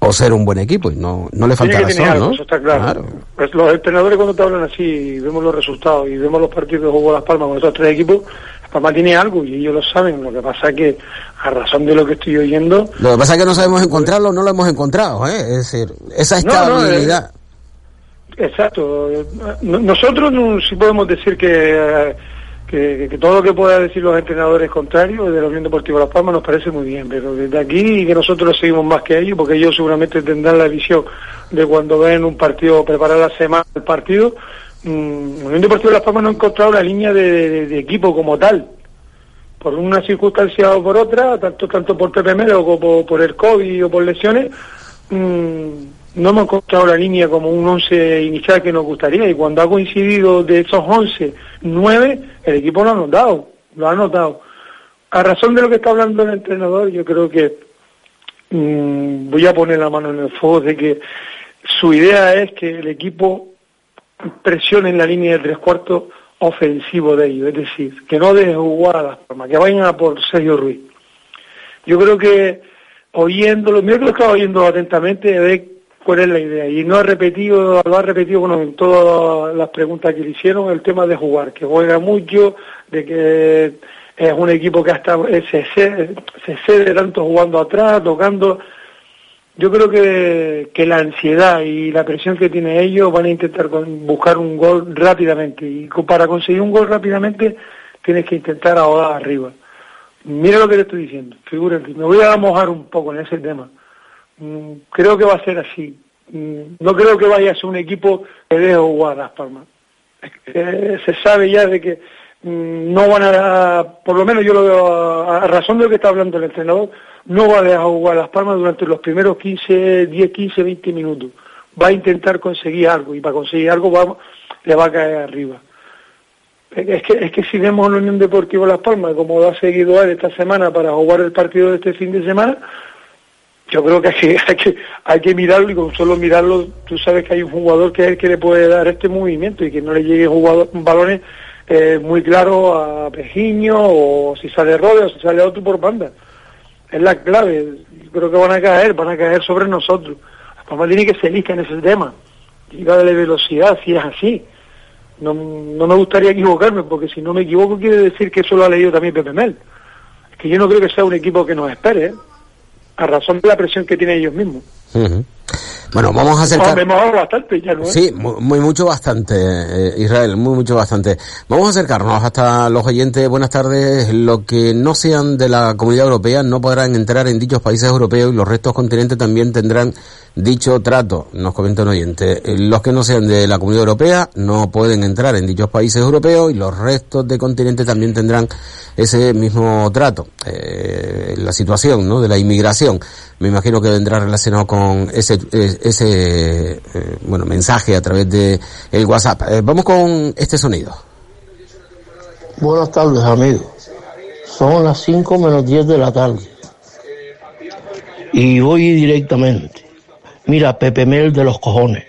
o ser un buen equipo, y no, no le falta que razón, algo, ¿no? eso está claro. Pues los entrenadores cuando te hablan así, y vemos los resultados y vemos los partidos de juego Las Palmas con esos tres equipos, Las Palmas tiene algo y ellos lo saben. Lo que pasa es que, a razón de lo que estoy oyendo, Lo que pasa es que no sabemos encontrarlo, no lo hemos encontrado, ¿eh? Es decir, esa No, no, estabilidad. exacto. no- Nosotros no, sí podemos decir que, eh, que, todo lo que puedan decir los entrenadores contrarios de la Unión Deportiva Las Palmas nos parece muy bien, pero desde aquí que nosotros seguimos más que ellos, porque ellos seguramente tendrán la visión de cuando ven un partido, preparar la semana el partido, mm, Unión Deportiva Las Palmas no ha encontrado la línea de, equipo como tal. Por una circunstancia o por otra, tanto tanto por Melo como por, por el COVID o por lesiones, mm, no hemos encontrado la línea como un 11 inicial que nos gustaría y cuando ha coincidido de esos 11, 9, el equipo lo ha notado, lo ha notado. A razón de lo que está hablando el entrenador, yo creo que mm, voy a poner la mano en el fuego de que su idea es que el equipo presione en la línea de tres cuartos ofensivo de ellos, es decir, que no deje jugar a las palmas, que vayan a por Sergio Ruiz. Yo creo que oyéndolo, mira que lo estaba oyendo atentamente, ve cuál es la idea. Y no ha repetido, lo ha repetido bueno, en todas las preguntas que le hicieron, el tema de jugar, que juega mucho, de que es un equipo que hasta se, cede- se cede tanto jugando atrás, tocando. Yo creo que, que la ansiedad y la presión que tienen ellos van a intentar buscar un gol rápidamente. Y para conseguir un gol rápidamente tienes que intentar ahogar arriba. Mira lo que te estoy diciendo, figúrate, me voy a mojar un poco en ese tema. Mm, creo que va a ser así. Mm, no creo que vaya a ser un equipo que deje jugar a Las Palmas. Eh, se sabe ya de que mm, no van a, por lo menos yo lo veo a, razón de lo que está hablando el entrenador, no va a dejar jugar Las Palmas durante los primeros 15, 10, 15, 20 minutos. Va a intentar conseguir algo y para conseguir algo va, le va a caer arriba. Es que, es que si vemos la Unión Deportiva Las Palmas, como lo ha seguido él esta semana para jugar el partido de este fin de semana, yo creo que hay que, hay que, mirarlo y con solo mirarlo, tú sabes que hay un jugador que es el que le puede dar este movimiento y que no le llegue jugador, balones eh, muy claros a Pejiño o si sale Rodes o si sale otro por banda. Es la clave. Yo creo que van a caer, van a caer sobre nosotros. Palma tiene que ser lista en ese tema y darle velocidad si es así. No, no me gustaría equivocarme, porque si no me equivoco quiere decir que eso lo ha leído también Pepe Mel. Es que yo no creo que sea un equipo que nos espere, ¿eh? A razón de la presión que tienen ellos mismos. Bueno, vamos a acercar... Hombre, hemos bastante ya, ¿no? Sí, muy, muy mucho bastante, eh, Israel, muy mucho bastante. Vamos a acercarnos hasta los oyentes. Buenas tardes. Lo que no sean de la Comunidad Europea no podrán entrar en dichos países europeos y los restos continentes también tendrán dicho trato, nos comenta un oyente. Eh, Los que no sean de la Comunidad Europea no pueden entrar en dichos países europeos y los restos de continente también tendrán ese mismo trato. Eh, la situación, ¿no? De la inmigración. Me imagino que vendrá relacionado con ese, ese, eh, bueno, mensaje a través de el WhatsApp. Eh, vamos con este sonido. Buenas tardes, amigos. Son las 5 menos 10 de la tarde. Y voy directamente. Mira, Pepe Mel de los cojones.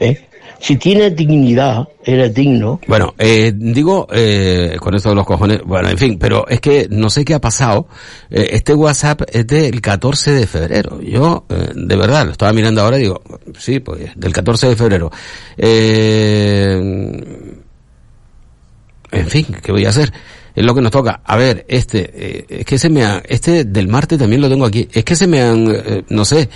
¿Eh? Si tienes dignidad, eres digno. Bueno, eh, digo, eh, con esto de los cojones, bueno, en fin, pero es que no sé qué ha pasado. Eh, este WhatsApp es del 14 de febrero. Yo, eh, de verdad, lo estaba mirando ahora y digo, sí, pues, del 14 de febrero. Eh, en fin, ¿qué voy a hacer? Es lo que nos toca. A ver, este, eh, es que se me ha, este del martes también lo tengo aquí. Es que se me han, eh, no sé,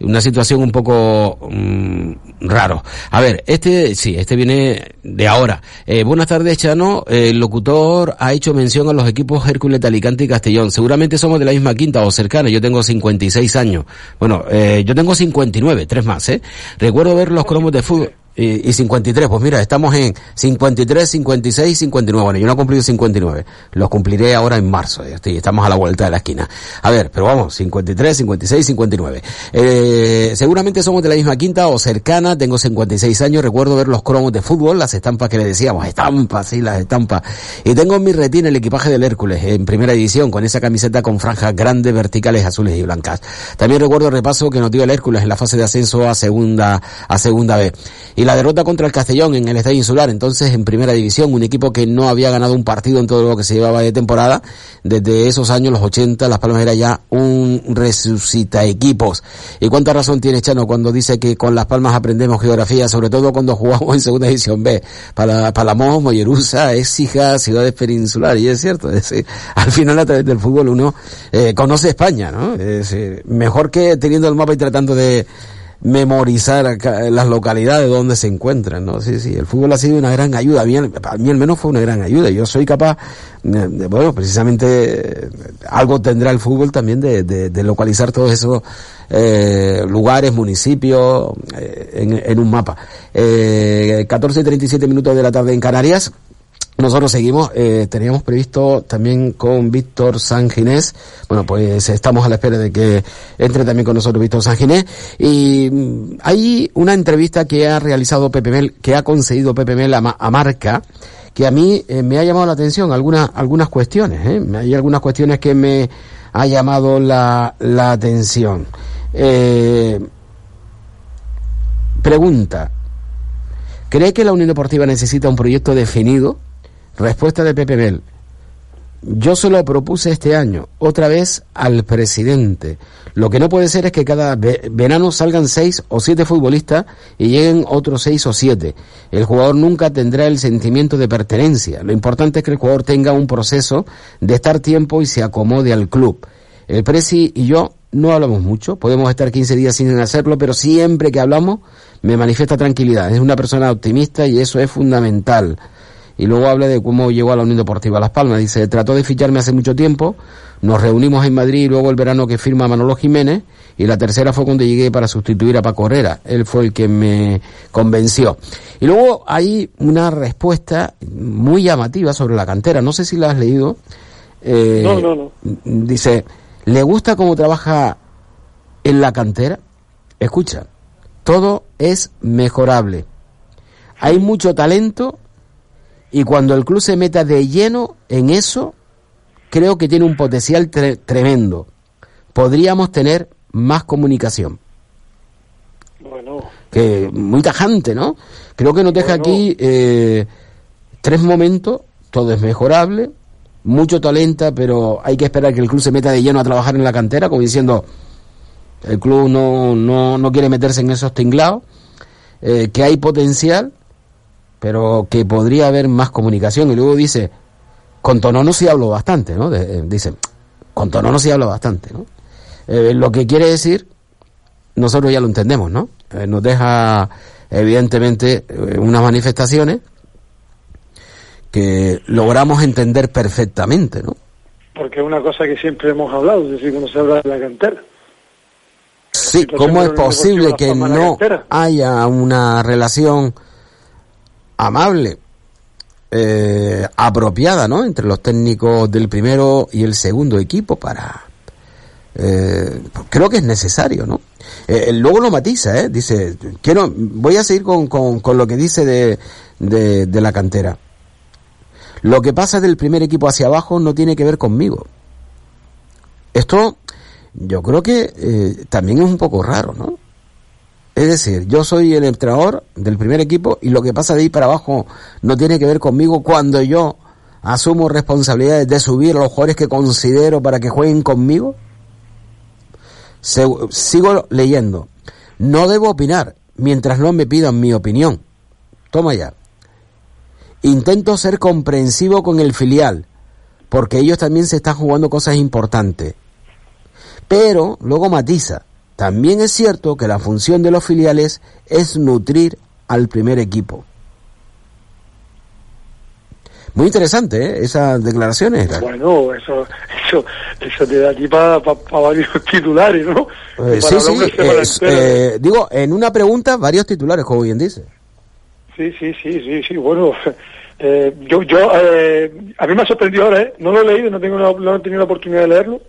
una situación un poco mm, raro. A ver, este sí, este viene de ahora. Eh, buenas tardes, Chano. El locutor ha hecho mención a los equipos Hércules Alicante y Castellón. Seguramente somos de la misma quinta o cercana. Yo tengo 56 años. Bueno, eh, yo tengo 59, tres más, ¿eh? Recuerdo ver los cromos de fútbol. Y, y 53, pues mira, estamos en 53, 56, 59. Bueno, yo no he cumplido 59. Los cumpliré ahora en marzo. estoy- estamos a la vuelta de la esquina. A ver, pero vamos, 53, 56, 59. Eh, seguramente somos de la misma quinta o cercana. Tengo 56 años. Recuerdo ver los cromos de fútbol, las estampas que le decíamos. Estampas, sí, las estampas. Y tengo en mi retina el equipaje del Hércules en primera edición con esa camiseta con franjas grandes, verticales, azules y blancas. También recuerdo el repaso que nos dio el Hércules en la fase de ascenso a segunda, a segunda B. Y la derrota contra el Castellón en el Estadio Insular, entonces en primera división, un equipo que no había ganado un partido en todo lo que se llevaba de temporada. Desde esos años, los 80, Las Palmas era ya un resucita equipos. ¿Y cuánta razón tiene Chano cuando dice que con Las Palmas aprendemos geografía, sobre todo cuando jugamos en segunda división B? Para Palamos, Mollerusa, Écija, ciudades peninsulares, y es cierto, es decir, al final a través del fútbol uno eh, conoce España, ¿no? Es decir, mejor que teniendo el mapa y tratando de memorizar acá las localidades donde se encuentran, ¿no? Sí, sí, el fútbol ha sido una gran ayuda, a mí, mí al menos fue una gran ayuda, yo soy capaz, bueno, precisamente eh, algo tendrá el fútbol también de, de- de localizar todos esos eh, lugares, municipios eh, en, en un mapa. Eh, 14 y 37 minutos de la tarde en Canarias, nosotros seguimos, eh, teníamos previsto también con Víctor Sanginés, bueno pues estamos a la espera de que entre también con nosotros Víctor Sanginés y mm, hay una entrevista que ha realizado Pepe Mel, que ha concedido Pepe Mel a, a Marca, que a mí eh, me ha llamado la atención algunas, algunas cuestiones, ¿eh? hay algunas cuestiones que me ha llamado la, la atención. Eh, pregunta, ¿cree que la Unión Deportiva necesita un proyecto definido? Respuesta de Pepe Mel. Yo se lo propuse este año, otra vez al presidente. Lo que no puede ser es que cada ve- verano salgan seis o siete futbolistas y lleguen otros seis o siete. El jugador nunca tendrá el sentimiento de pertenencia. Lo importante es que el jugador tenga un proceso de estar tiempo y se acomode al club. El Presi y yo no hablamos mucho, podemos estar 15 días sin hacerlo, pero siempre que hablamos me manifiesta tranquilidad. Es una persona optimista y eso es fundamental. Y luego habla de cómo llegó a la Unión Deportiva Las Palmas. Dice, trató de ficharme hace mucho tiempo, nos reunimos en Madrid y luego el verano que firma Manolo Jiménez, y la tercera fue cuando llegué para sustituir a Paco Herrera. Él fue el que me convenció. Y luego hay una respuesta muy llamativa sobre la cantera. No sé si la has leído. Eh, No, no, no. Dice, ¿le gusta cómo trabaja en la cantera? Escucha, todo es mejorable. Hay mucho talento y cuando el club se meta de lleno en eso, creo que tiene un potencial tre- tremendo. Podríamos tener más comunicación. Bueno, Que muy tajante, ¿no? Creo que nos deja aquí eh, tres momentos, todo es mejorable, mucho talento, pero hay que esperar que el club se meta de lleno a trabajar en la cantera, como diciendo, el club no, no, no quiere meterse en esos tinglados, eh, que hay potencial, pero que podría haber más comunicación. Y luego dice, con Tonono sí hablo bastante, ¿no? De- eh, dice, con Tonono sí hablo bastante, ¿no? Eh, lo que quiere decir nosotros ya lo entendemos, ¿no? Eh, nos deja, evidentemente, unas manifestaciones que logramos entender perfectamente, ¿no? Porque es una cosa que siempre hemos hablado, es decir, cuando se habla de la cantera. Sí, ¿cómo es posible que no haya una relación amable, eh, apropiada, ¿no? Entre los técnicos del primero y el segundo equipo para... Eh, creo que es necesario, ¿no? Eh, luego lo matiza, ¿eh? Dice, quiero, voy a seguir con, con, con lo que dice de, de, la cantera. Lo que pasa del primer equipo hacia abajo no tiene que ver conmigo. Esto yo creo que eh, también es un poco raro, ¿no? Es decir, yo soy el entrenador del primer equipo y lo que pasa de ahí para abajo no tiene que ver conmigo cuando yo asumo responsabilidades de subir a los jugadores que considero para que jueguen conmigo. sigo leyendo. No debo opinar mientras no me pidan mi opinión. Toma ya. Intento ser comprensivo con el filial, porque ellos también se están jugando cosas importantes. Pero luego matiza, también es cierto que la función de los filiales es nutrir al primer equipo. Muy interesante, ¿eh? Esas declaraciones. Bueno, eso, eso, eso te da aquí para varios titulares, ¿no? Eh, sí, sí, eh, digo, en una pregunta, varios titulares, como bien dice. Sí, sí, sí, sí, sí, bueno, eh, yo, yo, a mí me ha sorprendido ahora, ¿eh? No lo he leído, no, tengo no he tenido la oportunidad de leerlo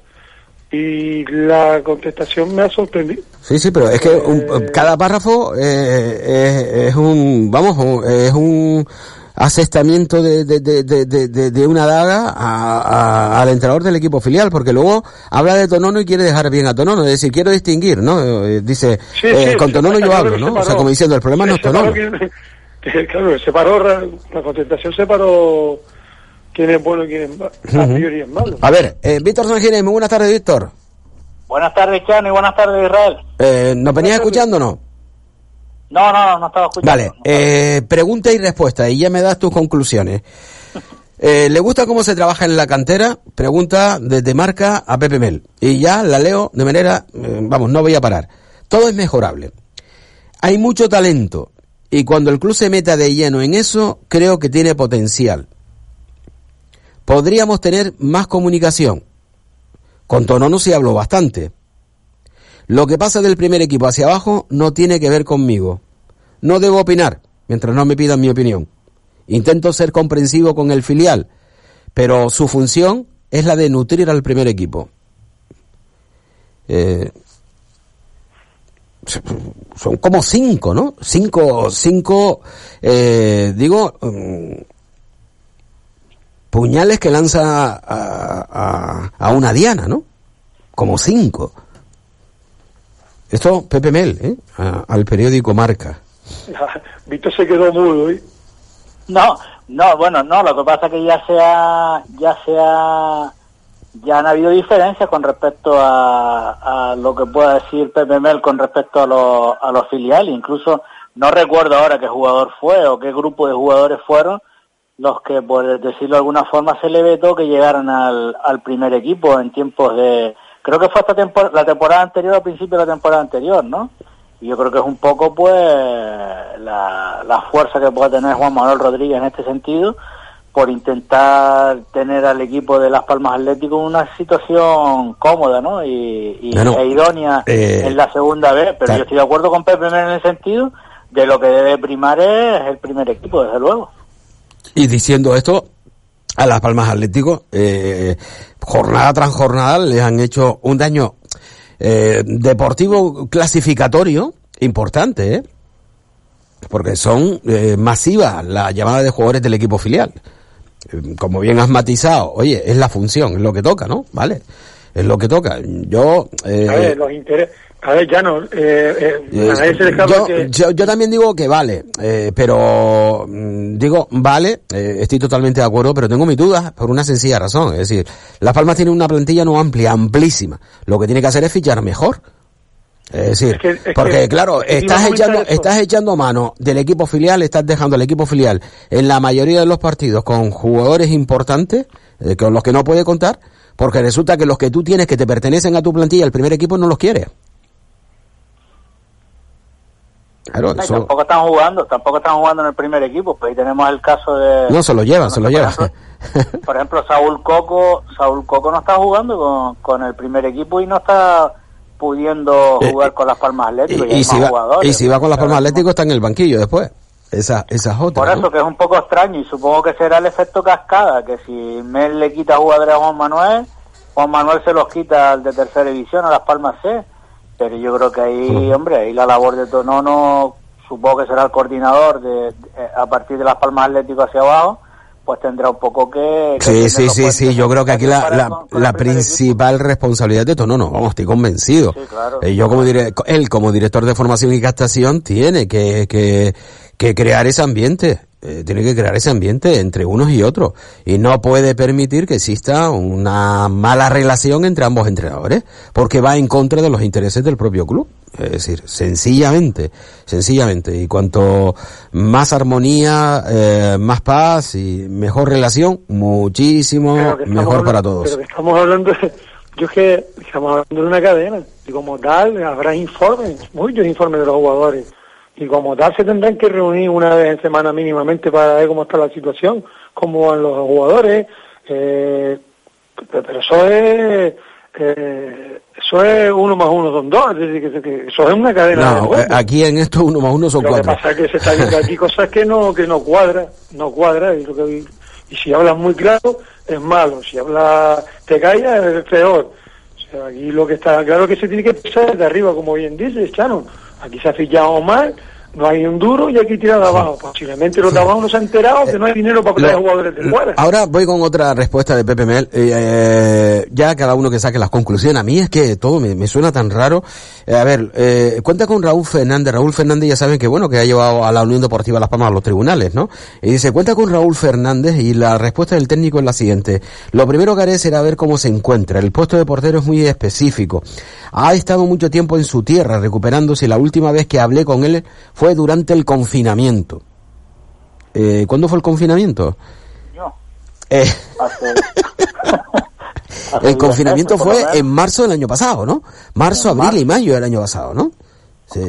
y la contestación me ha sorprendido. Sí, sí, pero es que eh, cada párrafo eh, es, un, vamos, es un asestamiento de, de, de, de, una daga al entrenador del equipo filial, porque luego habla de Tonono y quiere dejar bien a Tonono, es decir, quiero distinguir, ¿no? Eh, dice, con Tonono yo hablo, ¿no? O sea, como diciendo, el problema no es Tonono. claro, se paró, la contestación se paró quién es bueno y quién es, malo. A ver, eh, Víctor Sanginés, muy buenas tardes, Víctor. Buenas tardes, Chano, y buenas tardes, Israel. Eh, ¿Nos venías escuchando o no? No, no, no estaba escuchando. Vale, eh, pregunta y respuesta, y ya me das tus conclusiones. Eh, ¿Le gusta cómo se trabaja en la cantera? Pregunta desde marca a Pepe Mel. Y ya la leo de manera, eh, vamos, no voy a parar. Todo es mejorable. Hay mucho talento. Y cuando el club se meta de lleno en eso, creo que tiene potencial podríamos tener más comunicación. Con Tonono se habló bastante. Lo que pasa del primer equipo hacia abajo no tiene que ver conmigo. No debo opinar, mientras no me pidan mi opinión. Intento ser comprensivo con el filial, pero su función es la de nutrir al primer equipo. Eh, son como cinco, ¿no? Cinco, cinco, eh, digo, mm, puñales que lanza a, a, una diana, ¿no? Como cinco. Esto, Pepe Mel, ¿eh? al periódico Marca. Víctor se quedó mudo, ¿eh? No, no, bueno, no, lo que pasa es que ya se ha, ya se ha, ya han habido diferencias con respecto a, a lo que pueda decir Pepe Mel con respecto a, los a los filiales, incluso no recuerdo ahora qué jugador fue o qué grupo de jugadores fueron, los que, por decirlo de alguna forma, se le vetó que llegaran al, al primer equipo en tiempos de... Creo que fue hasta la temporada anterior, al principio de la temporada anterior, ¿no? Y yo creo que es un poco, pues, la, la fuerza que puede tener Juan Manuel Rodríguez en este sentido, por intentar tener al equipo de Las Palmas Atlético en una situación cómoda, ¿no? Y, y e idónea eh, en la segunda vez. Pero yo estoy de acuerdo con Pepe en el sentido de lo que debe primar es el primer equipo, desde luego. Y diciendo esto, a Las Palmas Atlético, eh, jornada tras jornada, les han hecho un daño eh, deportivo clasificatorio importante, ¿eh? porque son eh, masivas las llamadas de jugadores del equipo filial. Eh, como bien has matizado, oye, es la función, es lo que toca, ¿no? ¿Vale? Es lo que toca. Yo... Eh, a ver, los intereses a ver, ya no. Eh, eh, yo, yo, también digo que vale, eh, pero mm, digo, vale, estoy totalmente de acuerdo, pero tengo mis dudas por una sencilla razón. Es decir, Las Palmas tiene una plantilla no amplia, amplísima. Lo que tiene que hacer es fichar mejor. Es decir, porque claro, estás echando, estás echando mano del equipo filial, estás dejando al equipo filial en la mayoría de los partidos con jugadores importantes, con los que no puede contar, porque resulta que los que tú tienes que te pertenecen a tu plantilla, el primer equipo no los quiere. Claro, eso... tampoco están jugando, tampoco están jugando en el primer equipo, pues ahí tenemos el caso de, No, se lo llevan, se lo llevan. por ejemplo, Saúl Coco, Saúl Coco no está jugando con, con el primer equipo y no está pudiendo jugar con las Palmas Atlético y, Eh, Y, si va, y si va con las palmas atléticos está en el banquillo después. Esa, esa es otra. Por ¿no? eso que es un poco extraño y supongo que será el efecto cascada, que si Mel le quita jugadores a Juan Manuel, Juan Manuel se los quita al de tercera división a las Palmas C. Pero yo creo que ahí, hombre, ahí la labor de Tonono, supongo que será el coordinador de, de- a partir de las Palmas Atlético hacia abajo, pues tendrá un poco que... que Sí, sí, sí, sí, yo creo que aquí la, la, con- con la el primer principal responsabilidad de esto, no, no, vamos, estoy convencido. claro. Eh, yo como dire- él como director de formación y captación tiene que, que, que crear ese ambiente, eh, tiene que crear ese ambiente entre unos y otros y no puede permitir que exista una mala relación entre ambos entrenadores porque va en contra de los intereses del propio club. Es decir, sencillamente, sencillamente. Y cuanto más armonía, eh, más paz y mejor relación, muchísimo mejor para todos. Pero que estamos hablando de, yo es que estamos hablando de una cadena y como tal habrá informes, muchos informes de los jugadores y como tal se tendrán que reunir una vez en semana mínimamente para ver cómo está la situación, cómo van los jugadores, eh, pero, eso es eh, eso es uno más uno son dos, es decir, que, eso es una cadena de No, juego. eh, aquí en esto uno más uno son Lo que cuatro. pasa es que se está viendo aquí cosas que no que no cuadra, no cuadra y, lo que- y si hablas muy claro es malo, si hablas te callas es peor. O sea, aquí lo que está claro es que se tiene que empezar desde arriba, como bien dice Chano. Aquí se ha fichado mal, no hay un duro y aquí tira de abajo. Posiblemente los de abajo no se han enterado que no hay dinero para traer Lo- jugadores de fuera. Ahora voy con otra respuesta de Pepe Mel. Eh, ya cada uno que saque las conclusiones. A mí es que todo me, me suena tan raro. Eh, a ver, eh, cuenta con Raúl Fernández. Raúl Fernández ya saben que bueno, que ha llevado a la Unión Deportiva Las Palmas a los tribunales, ¿no? Y dice, cuenta con Raúl Fernández y la respuesta del técnico es la siguiente. Lo primero que haré será ver cómo se encuentra. El puesto de portero es muy específico. Ha estado mucho tiempo en su tierra recuperándose la última vez que hablé con él fue durante el confinamiento. Eh, ¿Cuándo fue el confinamiento? Yo. Eh, Hace- el confinamiento meses, fue en marzo del año pasado, ¿no? Marzo, abril y mayo del año pasado, ¿no? Sí.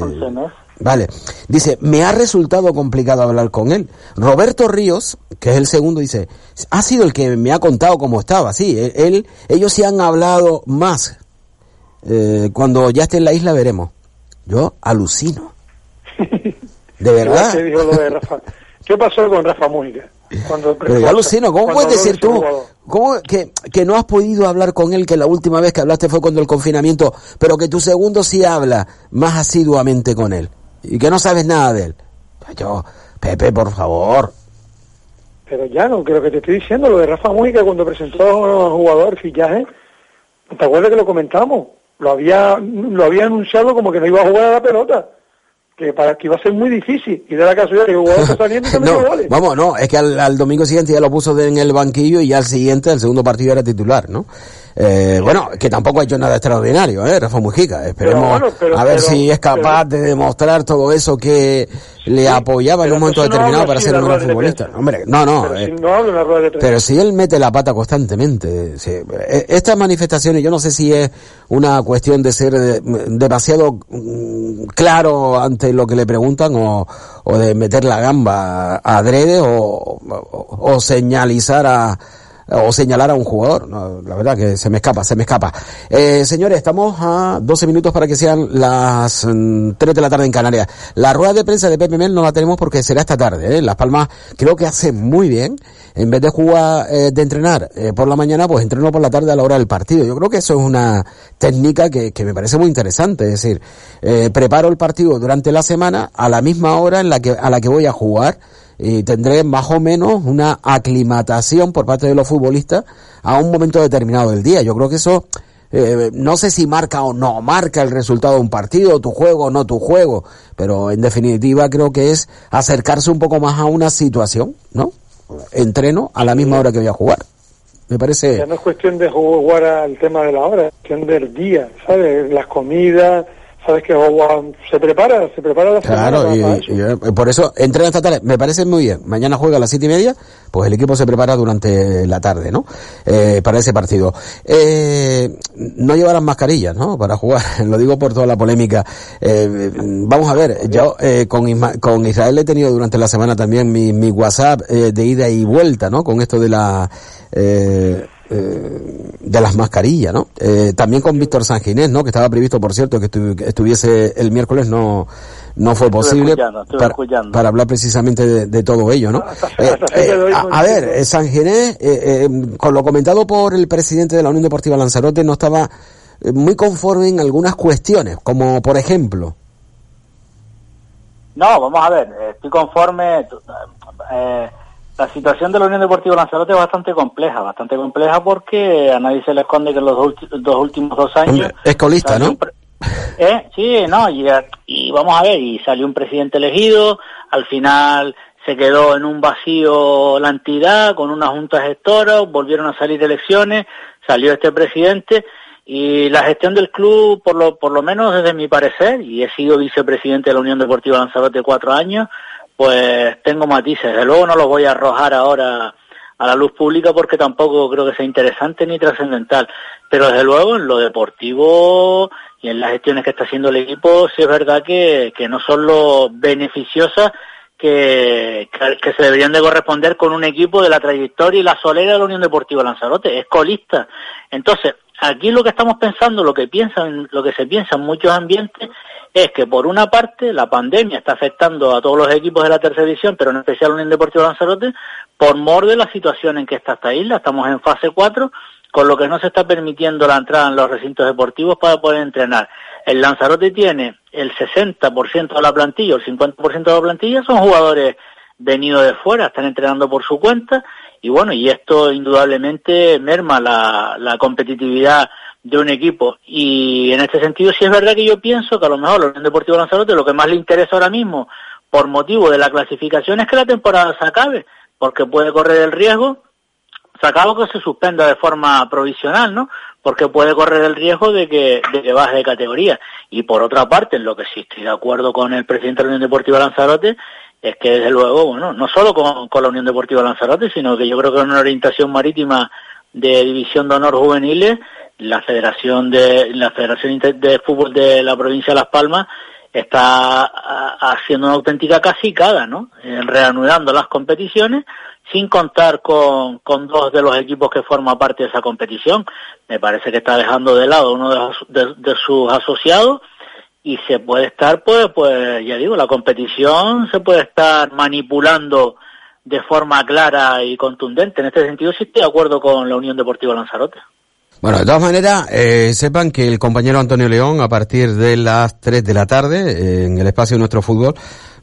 Vale. Dice, me ha resultado complicado hablar con él. Roberto Ríos, que es el segundo, dice, ha sido el que me ha contado cómo estaba. Sí, él, él- ellos sí han hablado más. Eh, cuando ya esté en la isla veremos. Yo alucino. De verdad. ¿Qué dijo lo de Rafa? ¿Qué pasó con Rafa Mújica? Cuando Pero alucino, ¿cómo puedes decir tú cómo que, que no has podido hablar con él, que la última vez que hablaste fue cuando el confinamiento, pero que tu segundo sí habla más asiduamente con él y que no sabes nada de él? Yo, Pepe, por favor. Pero ya no, que lo que te estoy diciendo, lo de Rafa Mújica cuando presentó a un jugador fichaje, ¿te acuerdas que lo comentamos? Lo había, lo había anunciado como que no iba a jugar a la pelota, que para que iba a ser muy difícil, y de la casualidad que está saliendo metió No, goles. vamos, no, es que al, al domingo siguiente ya lo puso en el banquillo y ya al siguiente, el segundo partido era titular, ¿no? Eh, bueno, que tampoco ha hecho nada extraordinario, ¿eh? Rafa Mujica. Esperemos Pero bueno, pero- a ver pero- si es capaz de demostrar todo eso que le apoyaba en un momento no determinado para ser un gran futbolista. Hombre, no, no. Pero eh, si no él mete la pata constantemente, eh, estas manifestaciones, yo no sé si es una cuestión de ser eh, demasiado mm, claro ante lo que le preguntan o, o de meter la gamba adrede o, o, o señalizar a o señalar a un jugador. La verdad que se me escapa, se me escapa. Eh, señores, estamos a 12 minutos para que sean las mm, 3 de la tarde en Canarias. La rueda de prensa de Pepe Mel no la tenemos porque será esta tarde. ¿eh? Las Palmas creo que hace muy bien. En vez de jugar, eh, de entrenar eh, por la mañana, pues entreno por la tarde a la hora del partido. Yo creo que eso es una técnica que, que me parece muy interesante. Es decir, eh, preparo el partido durante la semana a la misma hora en la que, a la que voy a jugar y tendré más o menos una aclimatación por parte de los futbolistas a un momento determinado del día. Yo creo que eso, eh, no sé si marca o no marca el resultado de un partido, tu juego o no tu juego, pero en definitiva creo que es acercarse un poco más a una situación, ¿no? Entreno a la misma hora que voy a jugar. Me parece... Ya no es cuestión de jugar al tema de la hora, es cuestión del día, ¿sabes? Las comidas, sabes que Howard se prepara, se prepara la Claro, semana y, para eso. y, eh, por eso entrena esta tarde. Me parece muy bien. Mañana juega a las siete y media, pues el equipo se prepara durante la tarde, ¿no? Eh, para ese partido. Eh, no llevarán mascarillas, ¿no? Para jugar. Lo digo por toda la polémica. Eh, vamos a ver, yo eh, con, Isma- con Israel he tenido durante la semana también mi, mi WhatsApp eh, de ida y vuelta, ¿no? Con esto de la... eh, eh, de las mascarillas, ¿no? Eh, también con Víctor Sanginés, ¿no? Que estaba previsto, por cierto, que estu- que estuviese el miércoles, no, no fue posible escuchando, para, hablar precisamente de, de todo ello, ¿no? Eh, eh, a, a ver, Sanginés, eh, eh, con lo comentado por el presidente de la Unión Deportiva Lanzarote, no estaba muy conforme en algunas cuestiones, como por ejemplo, No, vamos a ver, estoy conforme. eh, la situación de la Unión Deportiva Lanzarote es bastante compleja, bastante compleja porque a nadie se le esconde que en los dos, últimos dos años... es colista, ¿no? Eh, sí, no, y, y vamos a ver, y salió un presidente elegido, al final se quedó en un vacío la entidad con una junta gestora, volvieron a salir elecciones, salió este presidente y la gestión del club, por lo, por lo menos desde mi parecer, y he sido vicepresidente de la Unión Deportiva Lanzarote cuatro años, pues tengo matices. De luego no los voy a arrojar ahora a la luz pública porque tampoco creo que sea interesante ni trascendental. Pero desde luego en lo deportivo y en las gestiones que está haciendo el equipo, sí es verdad que, que no son lo beneficiosas que, que, se deberían de corresponder con un equipo de la trayectoria y la solera de la Unión Deportiva Lanzarote. Es colista. Entonces, aquí lo que estamos pensando, lo que piensan, lo que se piensa en muchos ambientes, es que por una parte la pandemia está afectando a todos los equipos de la tercera división, pero en especial a Unión Deportiva Lanzarote, por mor de la situación en que está esta isla. Estamos en fase 4, con lo que no se está permitiendo la entrada en los recintos deportivos para poder entrenar. El Lanzarote tiene el 60% de la plantilla, el 50% de la plantilla son jugadores venidos de fuera, están entrenando por su cuenta y bueno, y esto indudablemente merma la, competitividad de un equipo. Y en este sentido sí es verdad que yo pienso que a lo mejor a la Unión Deportiva Lanzarote lo que más le interesa ahora mismo por motivo de la clasificación es que la temporada se acabe, porque puede correr el riesgo, se acaba que se suspenda de forma provisional, ¿no? Porque puede correr el riesgo de que, de que baje de categoría. Y por otra parte, en lo que sí estoy de acuerdo con el presidente de la Unión Deportiva Lanzarote, es que desde luego, bueno, no solo con, la Unión Deportiva Lanzarote, sino que yo creo que en una orientación marítima de división de honor juveniles, la Federación de la Federación de Fútbol de la provincia de Las Palmas está haciendo una auténtica casicada, ¿no? Eh, reanudando las competiciones sin contar con, dos de los equipos que forman parte de esa competición. Me parece que está dejando de lado uno de sus asociados y se puede estar, pues, pues, ya digo, la competición se puede estar manipulando de forma clara y contundente. En este sentido sí estoy de acuerdo con la Unión Deportiva Lanzarote. Bueno, de todas maneras, eh, sepan que el compañero Antonio León, a partir de las 3 de la tarde, eh, en el espacio de nuestro fútbol,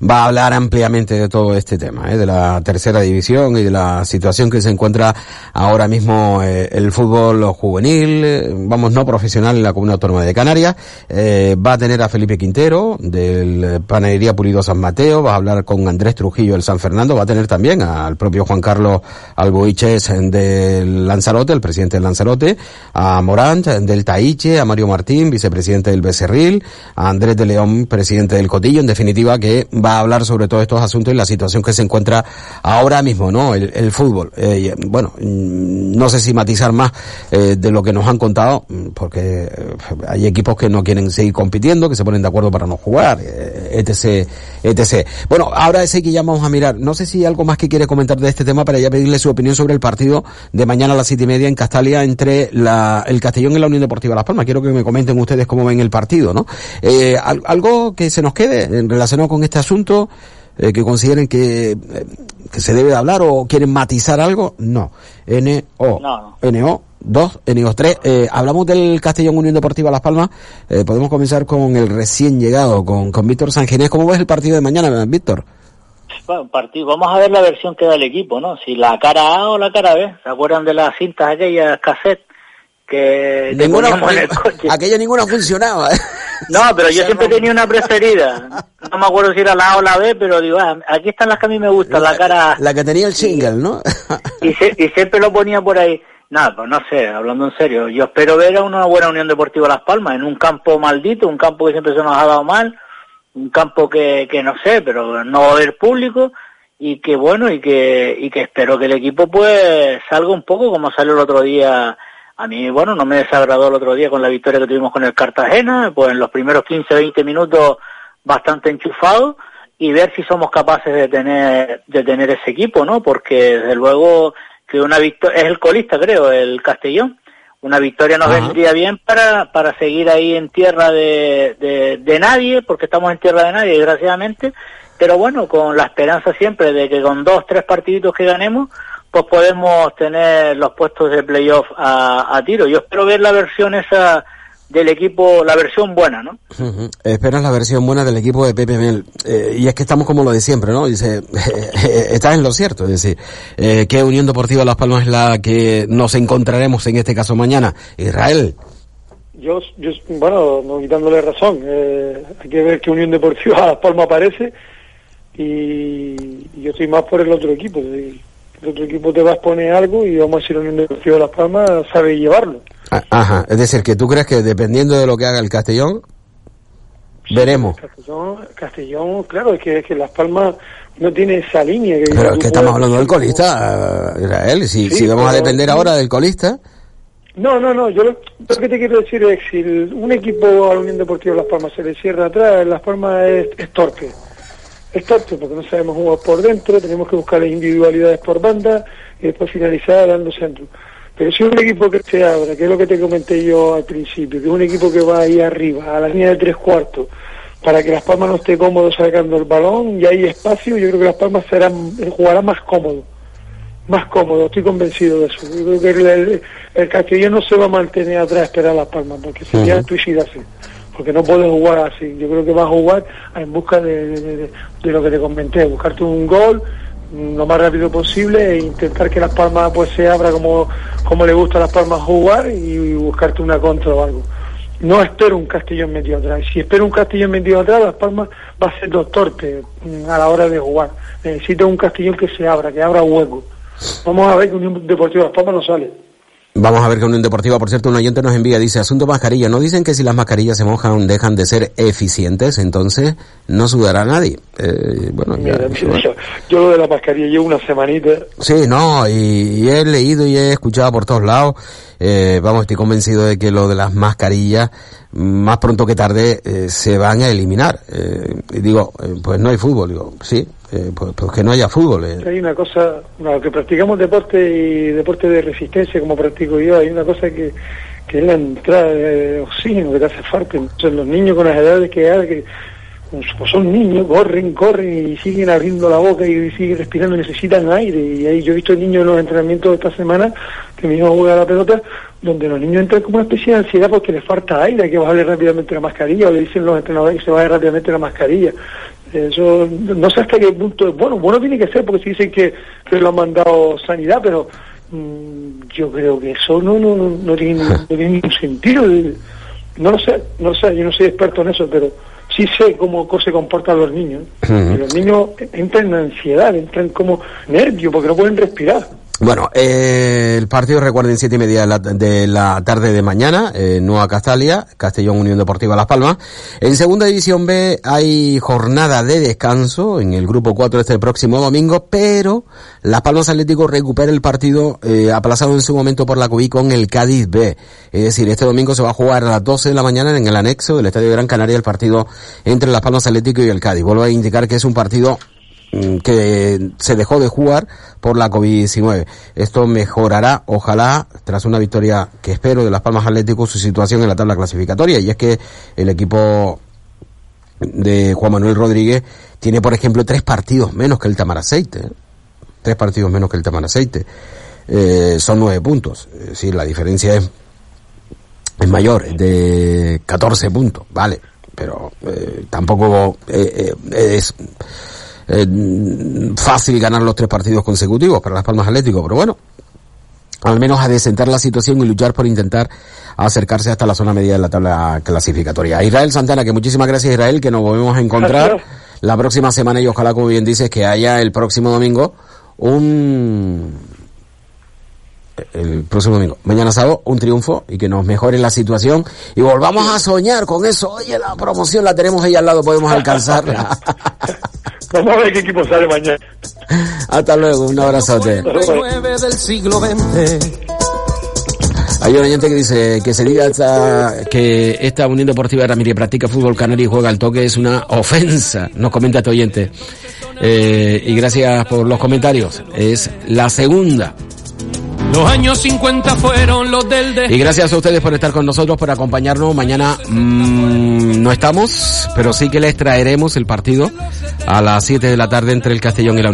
va a hablar ampliamente de todo este tema, eh, de la tercera división y de la situación que se encuentra ahora mismo eh, el fútbol juvenil, eh, vamos, no profesional en la Comunidad Autónoma de Canarias. Eh, va a tener a Felipe Quintero, del Panadería Pulido San Mateo, va a hablar con Andrés Trujillo del San Fernando, va a tener también al propio Juan Carlos Alboiches del Lanzarote, el presidente del Lanzarote, a Morant del Taiche, a Mario Martín, vicepresidente del Becerril, a Andrés de León, presidente del Cotillo, en definitiva que a hablar sobre todos estos asuntos y la situación que se encuentra ahora mismo, ¿no? El, fútbol. Eh, y, bueno, mm, no sé si matizar más eh, de lo que nos han contado, mm, porque eh, hay equipos que no quieren seguir compitiendo, que se ponen de acuerdo para no jugar, etc, etc. Bueno, ahora sí que ya vamos a mirar. No sé si hay algo más que quiere comentar de este tema para ya pedirle su opinión sobre el partido de mañana a las siete y media en Castalia entre la, el Castellón y la Unión Deportiva Las Palmas. Quiero que me comenten ustedes cómo ven el partido, ¿no? Eh, al- algo que se nos quede relacionado con este asunto, eh, que consideren que, eh, que se debe de hablar o quieren matizar algo, no. NO. No, NO 2, NO 3. Eh, hablamos del Castellón Unión Deportiva Las Palmas. Eh, podemos comenzar con el recién llegado, con, con Víctor Sanginés. ¿Cómo ves el partido de mañana, Víctor? Bueno, partido. Vamos a ver la versión que da el equipo, ¿no? Si la cara A o la cara B. ¿Se acuerdan de las cintas aquellas cassette que Ninguna, aquella ninguna funcionaba. No, pero yo siempre tenía una preferida. No me acuerdo si era la A o la B, pero digo, ah, aquí están las que a mí me gustan, la cara. La que tenía el single, ¿no? y, se- y siempre lo ponía por ahí. Nada, pues no sé, hablando en serio, yo espero ver a una buena Unión Deportiva Las Palmas en un campo maldito, un campo que siempre se nos ha dado mal, un campo que, que no sé, pero no va a haber público y que bueno, y que, y que espero que el equipo pues salga un poco como salió el otro día. A mí, bueno, no me desagradó el otro día con la victoria que tuvimos con el Cartagena, pues en los primeros 15, 20 minutos bastante enchufado y ver si somos capaces de tener, de tener ese equipo, ¿no? Porque desde luego que una victoria, es el colista creo, el Castellón, una victoria nos vendría bien para, para seguir ahí en tierra de, de, de nadie, porque estamos en tierra de nadie, desgraciadamente, pero bueno, con la esperanza siempre de que con dos, tres partiditos que ganemos, pues podemos tener los puestos de playoff a, a tiro. Yo espero ver la versión esa del equipo, la versión buena, ¿no? Esperas la versión buena del equipo de Pepe Mel. Eh, y es que estamos como lo de siempre, ¿no? Dice, estás en lo cierto. Es decir, eh, ¿qué Unión Deportiva Las Palmas es la que nos encontraremos en este caso mañana? Israel. Yo, yo bueno, no quitándole razón, eh, hay que ver que Unión Deportiva Las Palmas aparece y, y yo estoy más por el otro equipo. El otro equipo te va a exponer algo y vamos a decir Unión Deportiva Las Palmas sabe llevarlo. Ah, Ajá. Es decir, que tú crees que dependiendo de lo que haga el Castellón, veremos. Castellón, Castellón, claro, es que, es que Las Palmas no tiene esa línea. Que Pero es que estamos hablando del como- colista, eh, Israel. Si, Sí, si vamos a depender ahora del colista, No, no, no, yo lo, lo que te quiero decir es si un equipo a la Unión Deportiva Las Palmas se le cierra atrás, Las Palmas es, es torpe. Es torpe porque no sabemos jugar por dentro, tenemos que buscar las individualidades por banda y después finalizar dando centro. Pero si un equipo que se abra, que es lo que te comenté yo al principio, que es un equipo que va ahí arriba, a la línea de tres cuartos, para que Las Palmas no esté cómodo sacando el balón y hay espacio, yo creo que Las Palmas serán, jugará más cómodo más cómodo, estoy convencido de eso. Yo creo que el, el, el Castellón no se va a mantener atrás a esperar a Las Palmas, porque sería Ujú. suicidarse, porque no puede jugar así. Yo creo que va a jugar en busca de, de- lo que te comenté, buscarte un gol lo más rápido posible e intentar que Las Palmas pues se abra como, como le gusta a Las Palmas jugar y, buscarte una contra o algo. No espero un Castellón metido atrás. Si espero un Castellón metido atrás, Las Palmas va a ser dos torpes mm, a la hora de jugar. Necesito un Castellón que se abra, que abra hueco. Vamos a ver que Unión Deportiva Las Palmas no sale. Vamos a ver que Unión Deportiva, por cierto, un oyente nos envía, dice, asunto mascarilla, ¿no dicen que si las mascarillas se mojan dejan de ser eficientes? Entonces no sudará nadie. Eh, bueno, Mira, yo, yo lo de la mascarilla llevo una semanita. Sí, no, y, y he leído y he escuchado por todos lados. Eh, vamos, estoy convencido de que lo de las mascarillas, más pronto que tarde, eh, se van a eliminar. Eh, y digo, eh, pues no hay fútbol. Digo, sí, pues, pues que no haya fútbol. Hay una cosa, no, que practicamos deporte y deporte de resistencia como practico yo, hay una cosa que, que es la entrada de oxígeno que te hace falta. Entonces los niños con las edades que hay, que pues son niños, corren, corren y siguen abriendo la boca y siguen respirando, necesitan aire. Y ahí yo he visto niños en los entrenamientos de esta semana, que mi hijo juega a la pelota, donde los niños entran como una especie de ansiedad porque les falta aire, hay que bajarle rápidamente la mascarilla, o le dicen los entrenadores que se baje rápidamente la mascarilla. Eso no sé hasta qué punto bueno. Bueno tiene que ser porque si dicen que, que lo han mandado sanidad, pero mm, yo creo que eso no no, no, no tiene, no tiene ningún sentido. No lo sé, no lo sé, yo no soy experto en eso, pero sí sé cómo se comportan los niños. Los niños entran en ansiedad, entran como nervios porque no pueden respirar. Bueno, eh, el partido recuerden siete y media de la, de la tarde de mañana, eh, Nueva Castalia, Castellón Unión Deportiva Las Palmas. En segunda división B hay jornada de descanso en el grupo 4 este próximo domingo, pero Las Palmas Atlético recupera el partido eh, aplazado en su momento por la COVID con el Cádiz B. Es decir, este domingo se va a jugar a las 12 de la mañana en el anexo del Estadio Gran Canaria el partido entre Las Palmas Atlético y el Cádiz. Vuelvo a indicar que es un partido que se dejó de jugar por la COVID-19. Esto mejorará, ojalá, tras una victoria que espero de Las Palmas Atlético, su situación en la tabla clasificatoria. Y es que el equipo de Juan Manuel Rodríguez tiene, por ejemplo, tres partidos menos que el Tamaraceite. ¿eh? Tres partidos menos que el Tamaraceite. Eh, son nueve puntos. Es decir, la diferencia es, es mayor, es de 14 puntos, ¿vale? Pero eh, tampoco eh, eh, es eh, fácil ganar los tres partidos consecutivos para Las Palmas Atlético, pero bueno, al menos a desentar la situación y luchar por intentar acercarse hasta la zona media de la tabla clasificatoria. Israel Santana, que muchísimas gracias Israel, que nos volvemos a encontrar Gracias. la próxima semana y ojalá, como bien dices, que haya el próximo domingo un el próximo domingo. Mañana sábado, un triunfo y que nos mejore la situación y volvamos a soñar con eso. Oye, la promoción la tenemos ahí al lado, podemos alcanzarla. Vamos a ver qué equipo sale mañana. Hasta luego, un abrazote. del siglo XX. Hay un oyente que dice que se diga esta, que esta Unión Deportiva de Ramírez practica fútbol canario y juega al toque es una ofensa, nos comenta este oyente. Eh, y gracias por los comentarios. Es la segunda. Los años 50 fueron los del de... Y gracias a ustedes por estar con nosotros, por acompañarnos. Mañana mmm, no estamos, pero sí que les traeremos el partido a las 7 de la tarde entre el Castellón y la